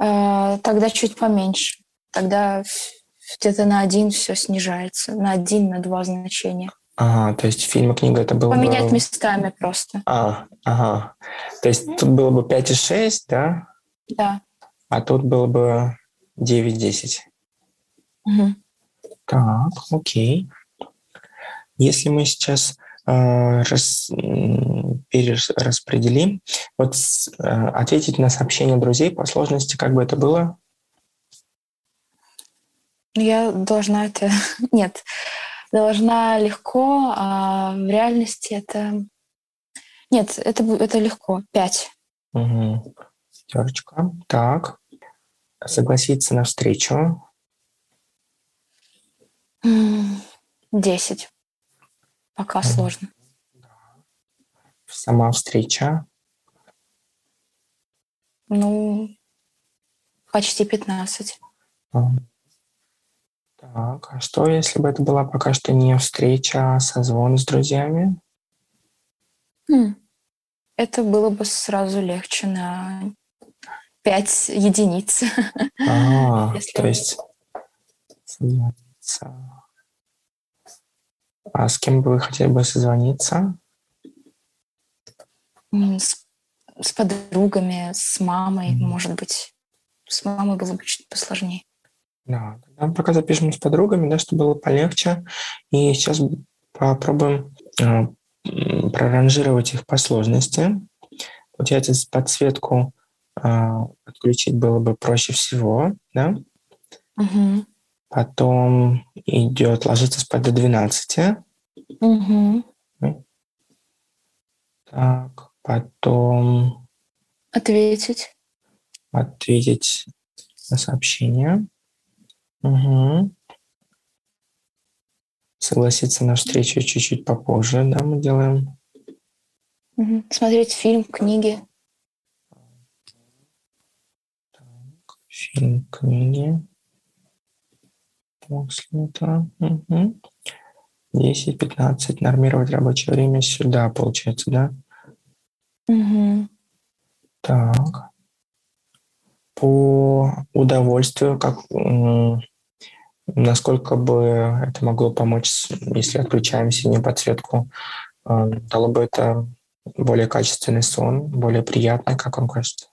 Э, тогда чуть поменьше. Тогда где-то на один все снижается. На один, на два значения. Ага, то есть фильм и книга это было Поменять бы... местами просто. А, ага. То есть тут было бы 5,6, да? Да. А тут было бы 9-10. Угу. Так, окей. Если мы сейчас э, рас, перераспределим, вот э, ответить на сообщение друзей по сложности, как бы это было? Я должна это... Нет должна легко, а в реальности это... Нет, это, это легко. Пять. Угу. Пятерочка. Так. Согласиться на встречу. Десять. Пока угу. сложно. Сама встреча. Ну, почти пятнадцать. Так, а что, если бы это была пока что не встреча, а созвон с друзьями? Хм. Это было бы сразу легче на пять единиц. А, то есть А с кем бы вы хотели бы созвониться? С, с подругами, с мамой, mm. может быть. С мамой было бы чуть посложнее. Да, тогда пока запишем с подругами, да, чтобы было полегче. И сейчас попробуем э, проранжировать их по сложности. Получается, подсветку э, отключить было бы проще всего, да? Угу. Потом идет ложиться спать до 12. Угу. Так, потом... Ответить. Ответить на сообщение. Угу. Согласиться на встречу чуть-чуть попозже, да, мы делаем. Угу. Смотреть фильм, книги. Так, фильм, книги. После этого. Угу. 10-15. Нормировать рабочее время сюда, получается, да? Угу. Так. По удовольствию, как насколько бы это могло помочь, если отключаем синюю подсветку, э, дало бы это более качественный сон, более приятный, как вам кажется?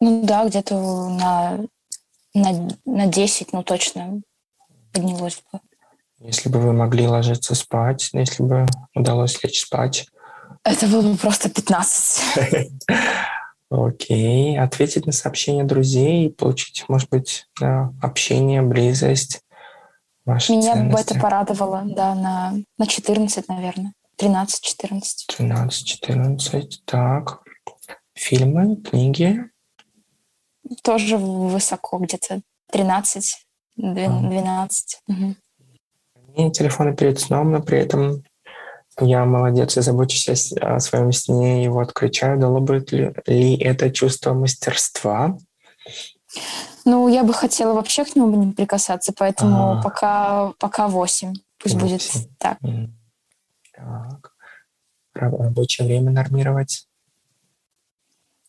Ну да, где-то на, на, на 10, ну точно поднялось бы. Если бы вы могли ложиться спать, если бы удалось лечь спать. Это было бы просто 15. Окей. Ответить на сообщения друзей, получить, может быть, общение, близость, ваши Меня ценности. бы это порадовало, да, на, на 14, наверное. 13-14. 13-14, так. Фильмы, книги? Тоже высоко, где-то 13, 12. Угу мне телефона перед сном, но при этом я молодец и забочусь о, своем сне, его отключаю. Дало бы ли, это чувство мастерства? Ну, я бы хотела вообще к нему не прикасаться, поэтому а пока, пока 8. Пусть 8. будет так. Так. Рабочее время нормировать?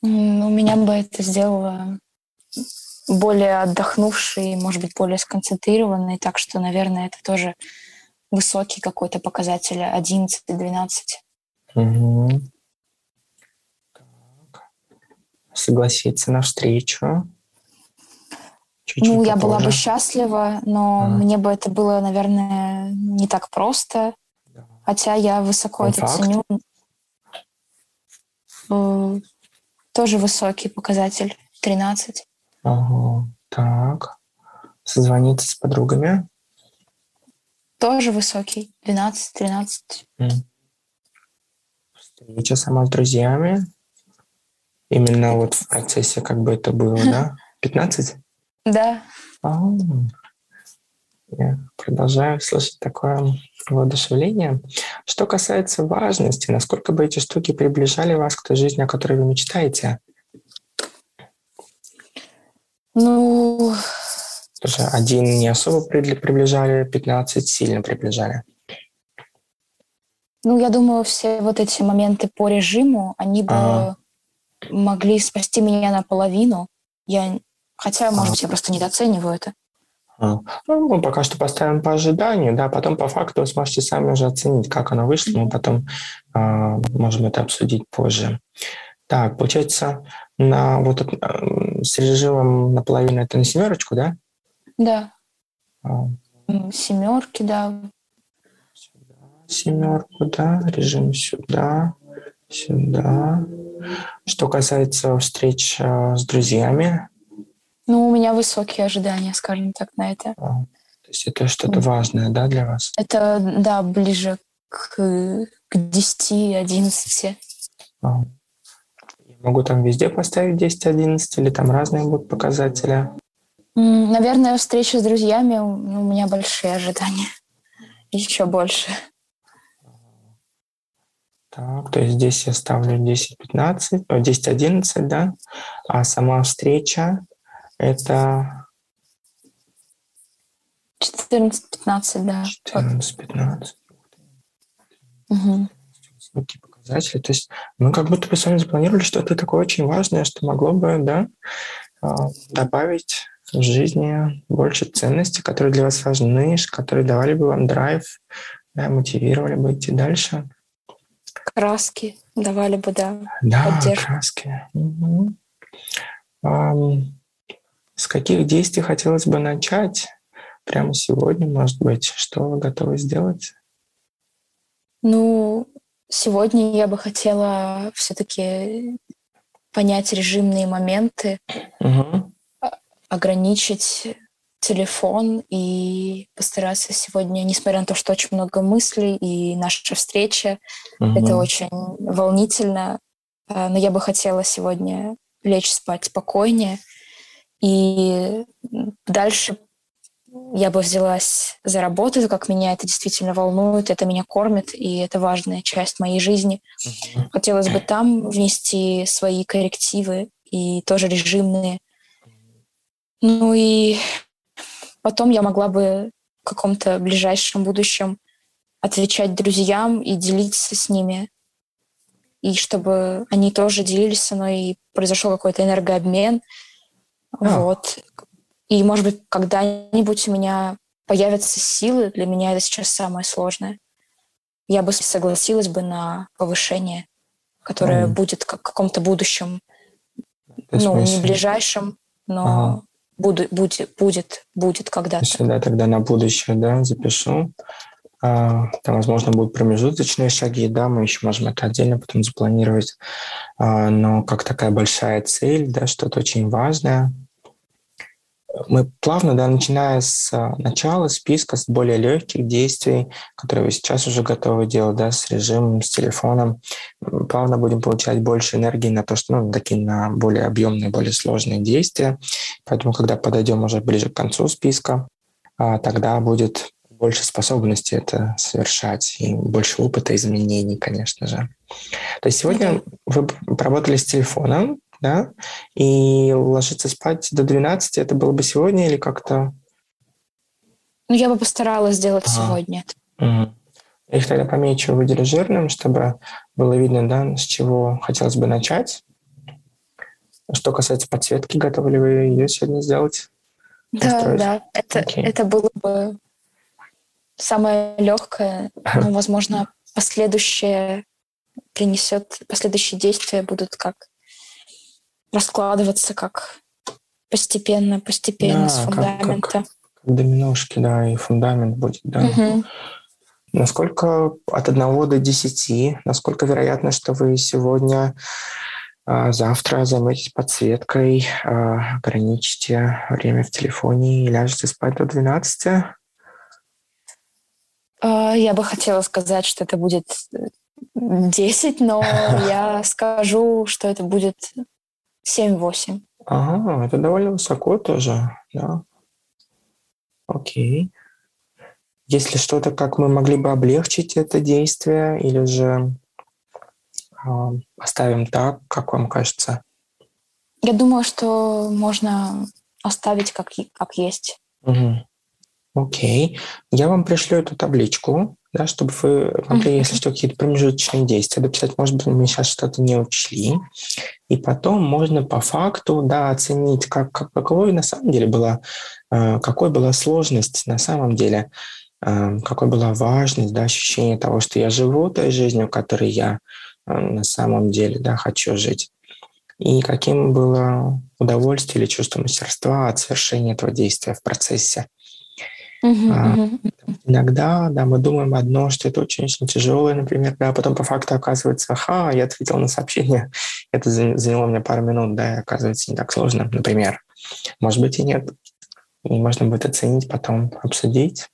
Ну, меня бы это сделало более отдохнувший, может быть, более сконцентрированный, так что, наверное, это тоже высокий какой-то показатель, 11-12. Угу. Так. Согласиться на встречу. Чуть-чуть ну, попозже. я была бы счастлива, но а. мне бы это было, наверное, не так просто. Да. Хотя я высоко это ценю. Э, тоже высокий показатель, 13. Ага, так. Созвониться с подругами? Тоже высокий, 12-13. Mm. Встреча сама с друзьями? Именно вот в процессе как бы это было, да? 15? Да. Я продолжаю слышать такое воодушевление. Что касается важности, насколько бы эти штуки приближали вас к той жизни, о которой вы мечтаете? Ну... Что один не особо приближали, 15 сильно приближали. Ну, я думаю, все вот эти моменты по режиму, они бы а. могли спасти меня наполовину. Я... Хотя, может быть, я просто недооцениваю это. А. Ну, мы пока что поставим по ожиданию, да, потом по факту вы сможете сами уже оценить, как оно вышло, мы потом а, можем это обсудить позже. Так, получается, на вот э, с режимом наполовину это на семерочку, да? Да. А. Семерки, да. Сюда, семерку, да. Режим сюда, сюда. Что касается встреч э, с друзьями. Ну, у меня высокие ожидания, скажем так, на это. А, то есть это что-то важное, да, для вас? Это, да, ближе к, к 10-11. А. Могу там везде поставить 10-11 или там разные будут показатели? Наверное, встреча с друзьями у меня большие ожидания. Еще больше. Так, то есть здесь я ставлю 10-15, 10-11, да? А сама встреча это... 14-15, да. 14-15. Угу показатели. То есть мы как будто бы с вами запланировали что-то такое очень важное, что могло бы да, а, добавить в жизни больше ценностей, которые для вас важны, которые давали бы вам драйв, да, мотивировали бы идти дальше. Краски давали бы, да, Да, поддержку. краски. Угу. С каких действий хотелось бы начать прямо сегодня, может быть? Что вы готовы сделать? Ну, сегодня я бы хотела все-таки понять режимные моменты, угу. Ограничить телефон и постараться сегодня, несмотря на то, что очень много мыслей и наша встреча, угу. это очень волнительно, а, но я бы хотела сегодня лечь спать спокойнее и дальше я бы взялась за работу, как меня это действительно волнует, это меня кормит, и это важная часть моей жизни. Хотелось бы там внести свои коррективы и тоже режимные. Ну и потом я могла бы в каком-то ближайшем будущем отвечать друзьям и делиться с ними, и чтобы они тоже делились со мной, и произошел какой-то энергообмен. Oh. Вот. И, может быть, когда-нибудь у меня появятся силы. Для меня это сейчас самое сложное. Я бы согласилась бы на повышение, которое mm. будет как в каком-то будущем, ну, не ближайшем, но ага. Буду, будет, будет, будет когда-то. Да, тогда на будущее, да, запишу. А, там, возможно, будут промежуточные шаги, да, мы еще можем это отдельно потом запланировать. А, но как такая большая цель, да, что-то очень важное, мы плавно, да, начиная с а, начала списка, с более легких действий, которые вы сейчас уже готовы делать, да, с режимом, с телефоном, плавно будем получать больше энергии на то, что, ну, такие на более объемные, более сложные действия. Поэтому, когда подойдем уже ближе к концу списка, а, тогда будет больше способности это совершать и больше опыта изменений, конечно же. То есть сегодня вы поработали с телефоном, да, и ложиться спать до 12, это было бы сегодня или как-то? Ну, я бы постаралась сделать ага. сегодня. Я их тогда помечу, выделю жирным, чтобы было видно, да, с чего хотелось бы начать. Что касается подсветки, готовы ли вы ее сегодня сделать? Да, Настроить? да. Это, okay. это было бы самое легкое, но, возможно, последующее принесет, последующие действия будут как раскладываться как постепенно, постепенно да, с фундамента. Как, как, доминошки, да, и фундамент будет, да. Угу. Насколько от 1 до 10, насколько вероятно, что вы сегодня, а, завтра займетесь подсветкой, а, ограничите время в телефоне и ляжете спать до 12? А, я бы хотела сказать, что это будет 10, но я скажу, что это будет 7-8. Ага, это довольно высоко тоже, да. Окей. Если что-то, как мы могли бы облегчить это действие, или же э, оставим так, как вам кажется? Я думаю, что можно оставить как, как есть. Угу. Окей. Я вам пришлю эту табличку, да, чтобы вы могли, если что, какие-то промежуточные действия дописать. Может быть, мы сейчас что-то не учли. И потом можно по факту да, оценить, как, как, какой на самом деле была, э, какой была сложность на самом деле, э, какой была важность, да, ощущение того, что я живу той жизнью, которой я э, на самом деле да, хочу жить. И каким было удовольствие или чувство мастерства от совершения этого действия в процессе. А, иногда, да, мы думаем одно, что это очень-очень тяжелое, например, да, а потом по факту оказывается, ха, я ответил на сообщение, это заняло мне пару минут, да, и оказывается не так сложно, например. Может быть и нет. И можно будет оценить, потом обсудить.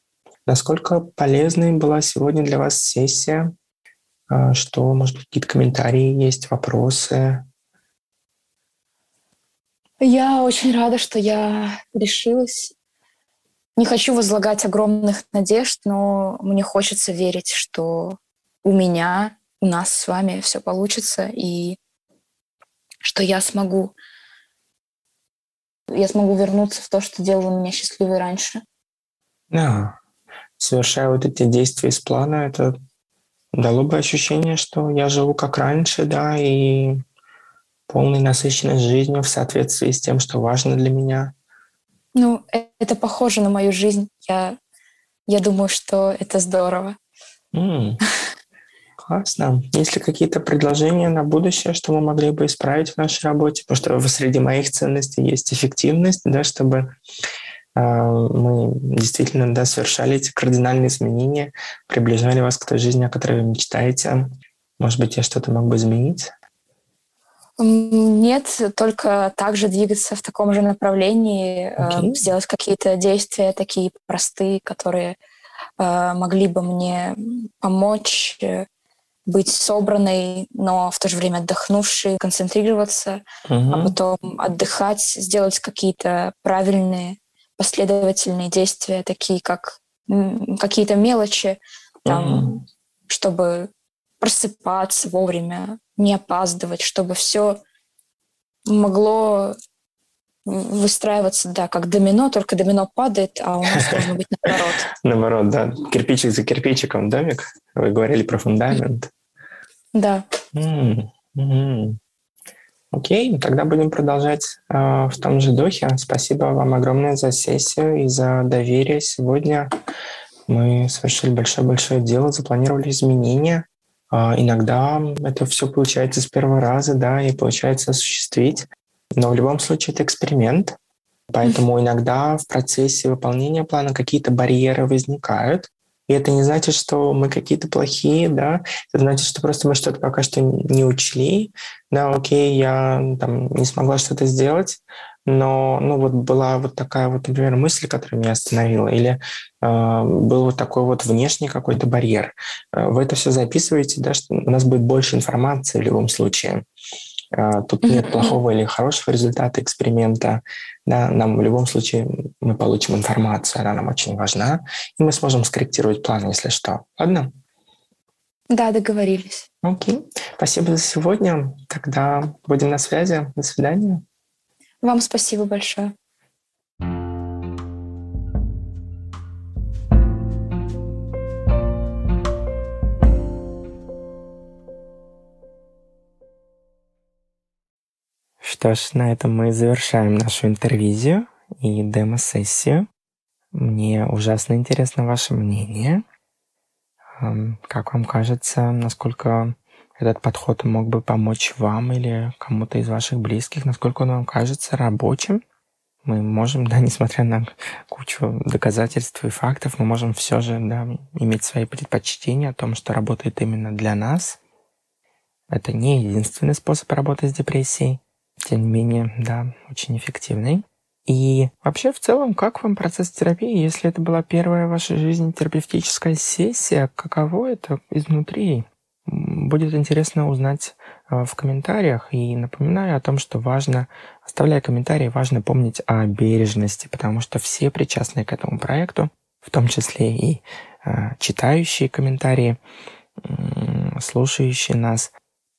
Насколько полезной была сегодня для вас сессия? А, что, может быть, какие-то комментарии есть, вопросы? Я очень рада, что я решилась не хочу возлагать огромных надежд, но мне хочется верить, что у меня, у нас с вами все получится, и что я смогу, я смогу вернуться в то, что делало меня счастливой раньше. Да, совершая вот эти действия из плана, это дало бы ощущение, что я живу как раньше, да, и полной насыщенность жизнью в соответствии с тем, что важно для меня. Ну, это похоже на мою жизнь. Я, я думаю, что это здорово. Mm. Классно. Есть ли какие-то предложения на будущее, что мы могли бы исправить в нашей работе? Потому что среди моих ценностей есть эффективность, да, чтобы мы действительно да, совершали эти кардинальные изменения, приближали вас к той жизни, о которой вы мечтаете. Может быть, я что-то мог бы изменить? Нет, только также двигаться в таком же направлении, okay. сделать какие-то действия такие простые, которые могли бы мне помочь э, быть собранной, но в то же время отдохнувшей, концентрироваться, угу. а потом отдыхать, сделать какие-то правильные, последовательные действия, такие как какие-то мелочи, там, угу. чтобы просыпаться вовремя, не опаздывать, чтобы все могло выстраиваться, да, как домино, только домино падает, а у нас должно быть наоборот. Наоборот, да. Кирпичик за кирпичиком домик. Вы говорили про фундамент. Да. Окей, тогда будем продолжать э, в том же духе. Спасибо вам огромное за сессию и за доверие. Сегодня мы совершили большое-большое дело, запланировали изменения. Э, иногда это все получается с первого раза, да, и получается осуществить. Но в любом случае это эксперимент. Поэтому иногда в процессе выполнения плана какие-то барьеры возникают. И это не значит, что мы какие-то плохие, да, это значит, что просто мы что-то пока что не учли, да, окей, я там не смогла что-то сделать, но, ну, вот была вот такая вот, например, мысль, которая меня остановила, или э, был вот такой вот внешний какой-то барьер. Э, вы это все записываете, да, что у нас будет больше информации в любом случае. А, тут нет плохого или хорошего результата эксперимента. Да, нам в любом случае мы получим информацию, она нам очень важна, и мы сможем скорректировать план, если что. Ладно? Да, договорились. Окей. Спасибо за сегодня. Тогда будем на связи. До свидания. Вам спасибо большое. Что ж, на этом мы завершаем нашу интервизию и демо-сессию. Мне ужасно интересно ваше мнение. Как вам кажется, насколько этот подход мог бы помочь вам или кому-то из ваших близких, насколько он вам кажется рабочим? Мы можем, да, несмотря на кучу доказательств и фактов, мы можем все же да, иметь свои предпочтения о том, что работает именно для нас. Это не единственный способ работать с депрессией тем не менее, да, очень эффективный. И вообще, в целом, как вам процесс терапии, если это была первая в вашей жизни терапевтическая сессия, каково это изнутри? Будет интересно узнать э, в комментариях. И напоминаю о том, что важно, оставляя комментарии, важно помнить о бережности, потому что все причастные к этому проекту, в том числе и э, читающие комментарии, слушающие нас,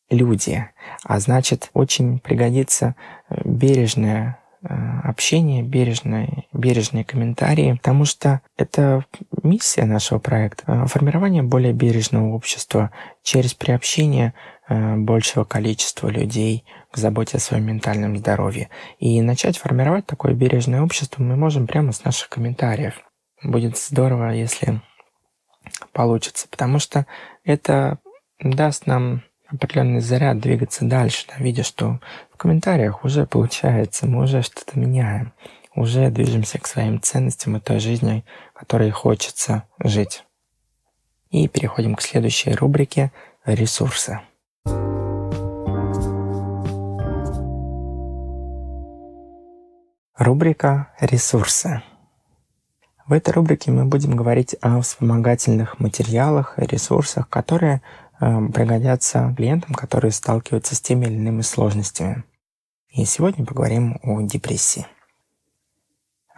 люди. А значит, очень пригодится э, бережное общение, бережные, бережные комментарии, потому что это миссия нашего проекта. Э, формирование более бережного общества через приобщение большего количества людей к заботе о своем ментальном здоровье. И начать формировать такое бережное общество мы можем прямо с наших комментариев. Будет здорово, если получится, потому что это даст нам определенный заряд двигаться дальше, да, видя, что в комментариях уже получается, мы уже что-то меняем, уже движемся к своим ценностям и той жизни, которой хочется жить. И переходим к следующей рубрике «Ресурсы». Рубрика «Ресурсы». В этой рубрике мы будем говорить о вспомогательных материалах, ресурсах, которые Эм, пригодятся клиентам, которые сталкиваются с теми или иными сложностями. И сегодня поговорим о депрессии.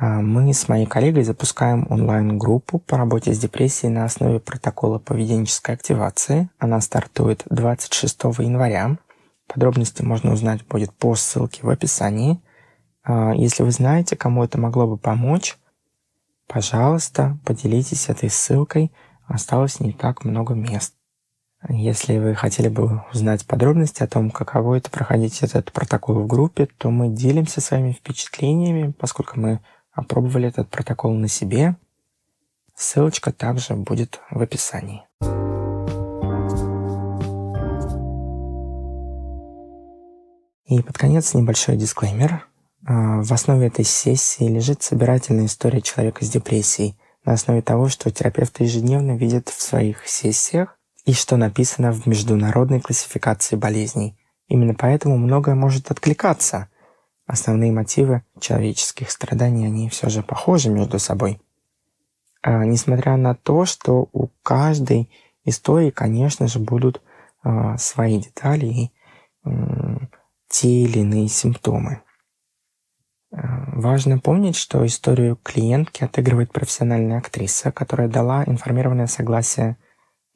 А, мы с моей коллегой запускаем онлайн-группу по работе с депрессией на основе протокола поведенческой активации. Она стартует 26 января. Подробности можно узнать будет по ссылке в описании. А, если вы знаете, кому это могло бы помочь, пожалуйста, поделитесь этой ссылкой. Осталось не так много мест. Если вы хотели бы узнать подробности о том, каково это проходить этот протокол в группе, то мы делимся своими впечатлениями, поскольку мы опробовали этот протокол на себе. Ссылочка также будет в описании. И под конец небольшой дисклеймер. А, в основе этой сессии лежит собирательная история человека с депрессией на основе того, что терапевты ежедневно видят в своих сессиях и что написано в международной классификации болезней. Именно поэтому многое может откликаться. Основные мотивы человеческих страданий, они все же похожи между собой. А, несмотря на то, что у каждой истории, конечно же, будут а, свои детали и м, те или иные симптомы. А, важно помнить, что историю клиентки отыгрывает профессиональная актриса, которая дала информированное согласие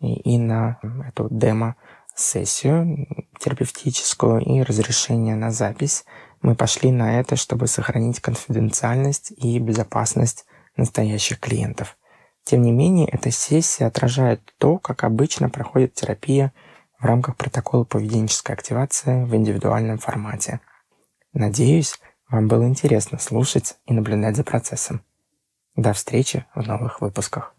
и, и на эту демо-сессию терапевтическую и разрешение на запись. Мы пошли на это, чтобы сохранить конфиденциальность и безопасность настоящих клиентов. Тем не менее, эта сессия отражает то, как обычно проходит терапия в рамках протокола поведенческой активации в индивидуальном формате. Надеюсь, вам было интересно слушать и наблюдать за процессом. До встречи в новых выпусках.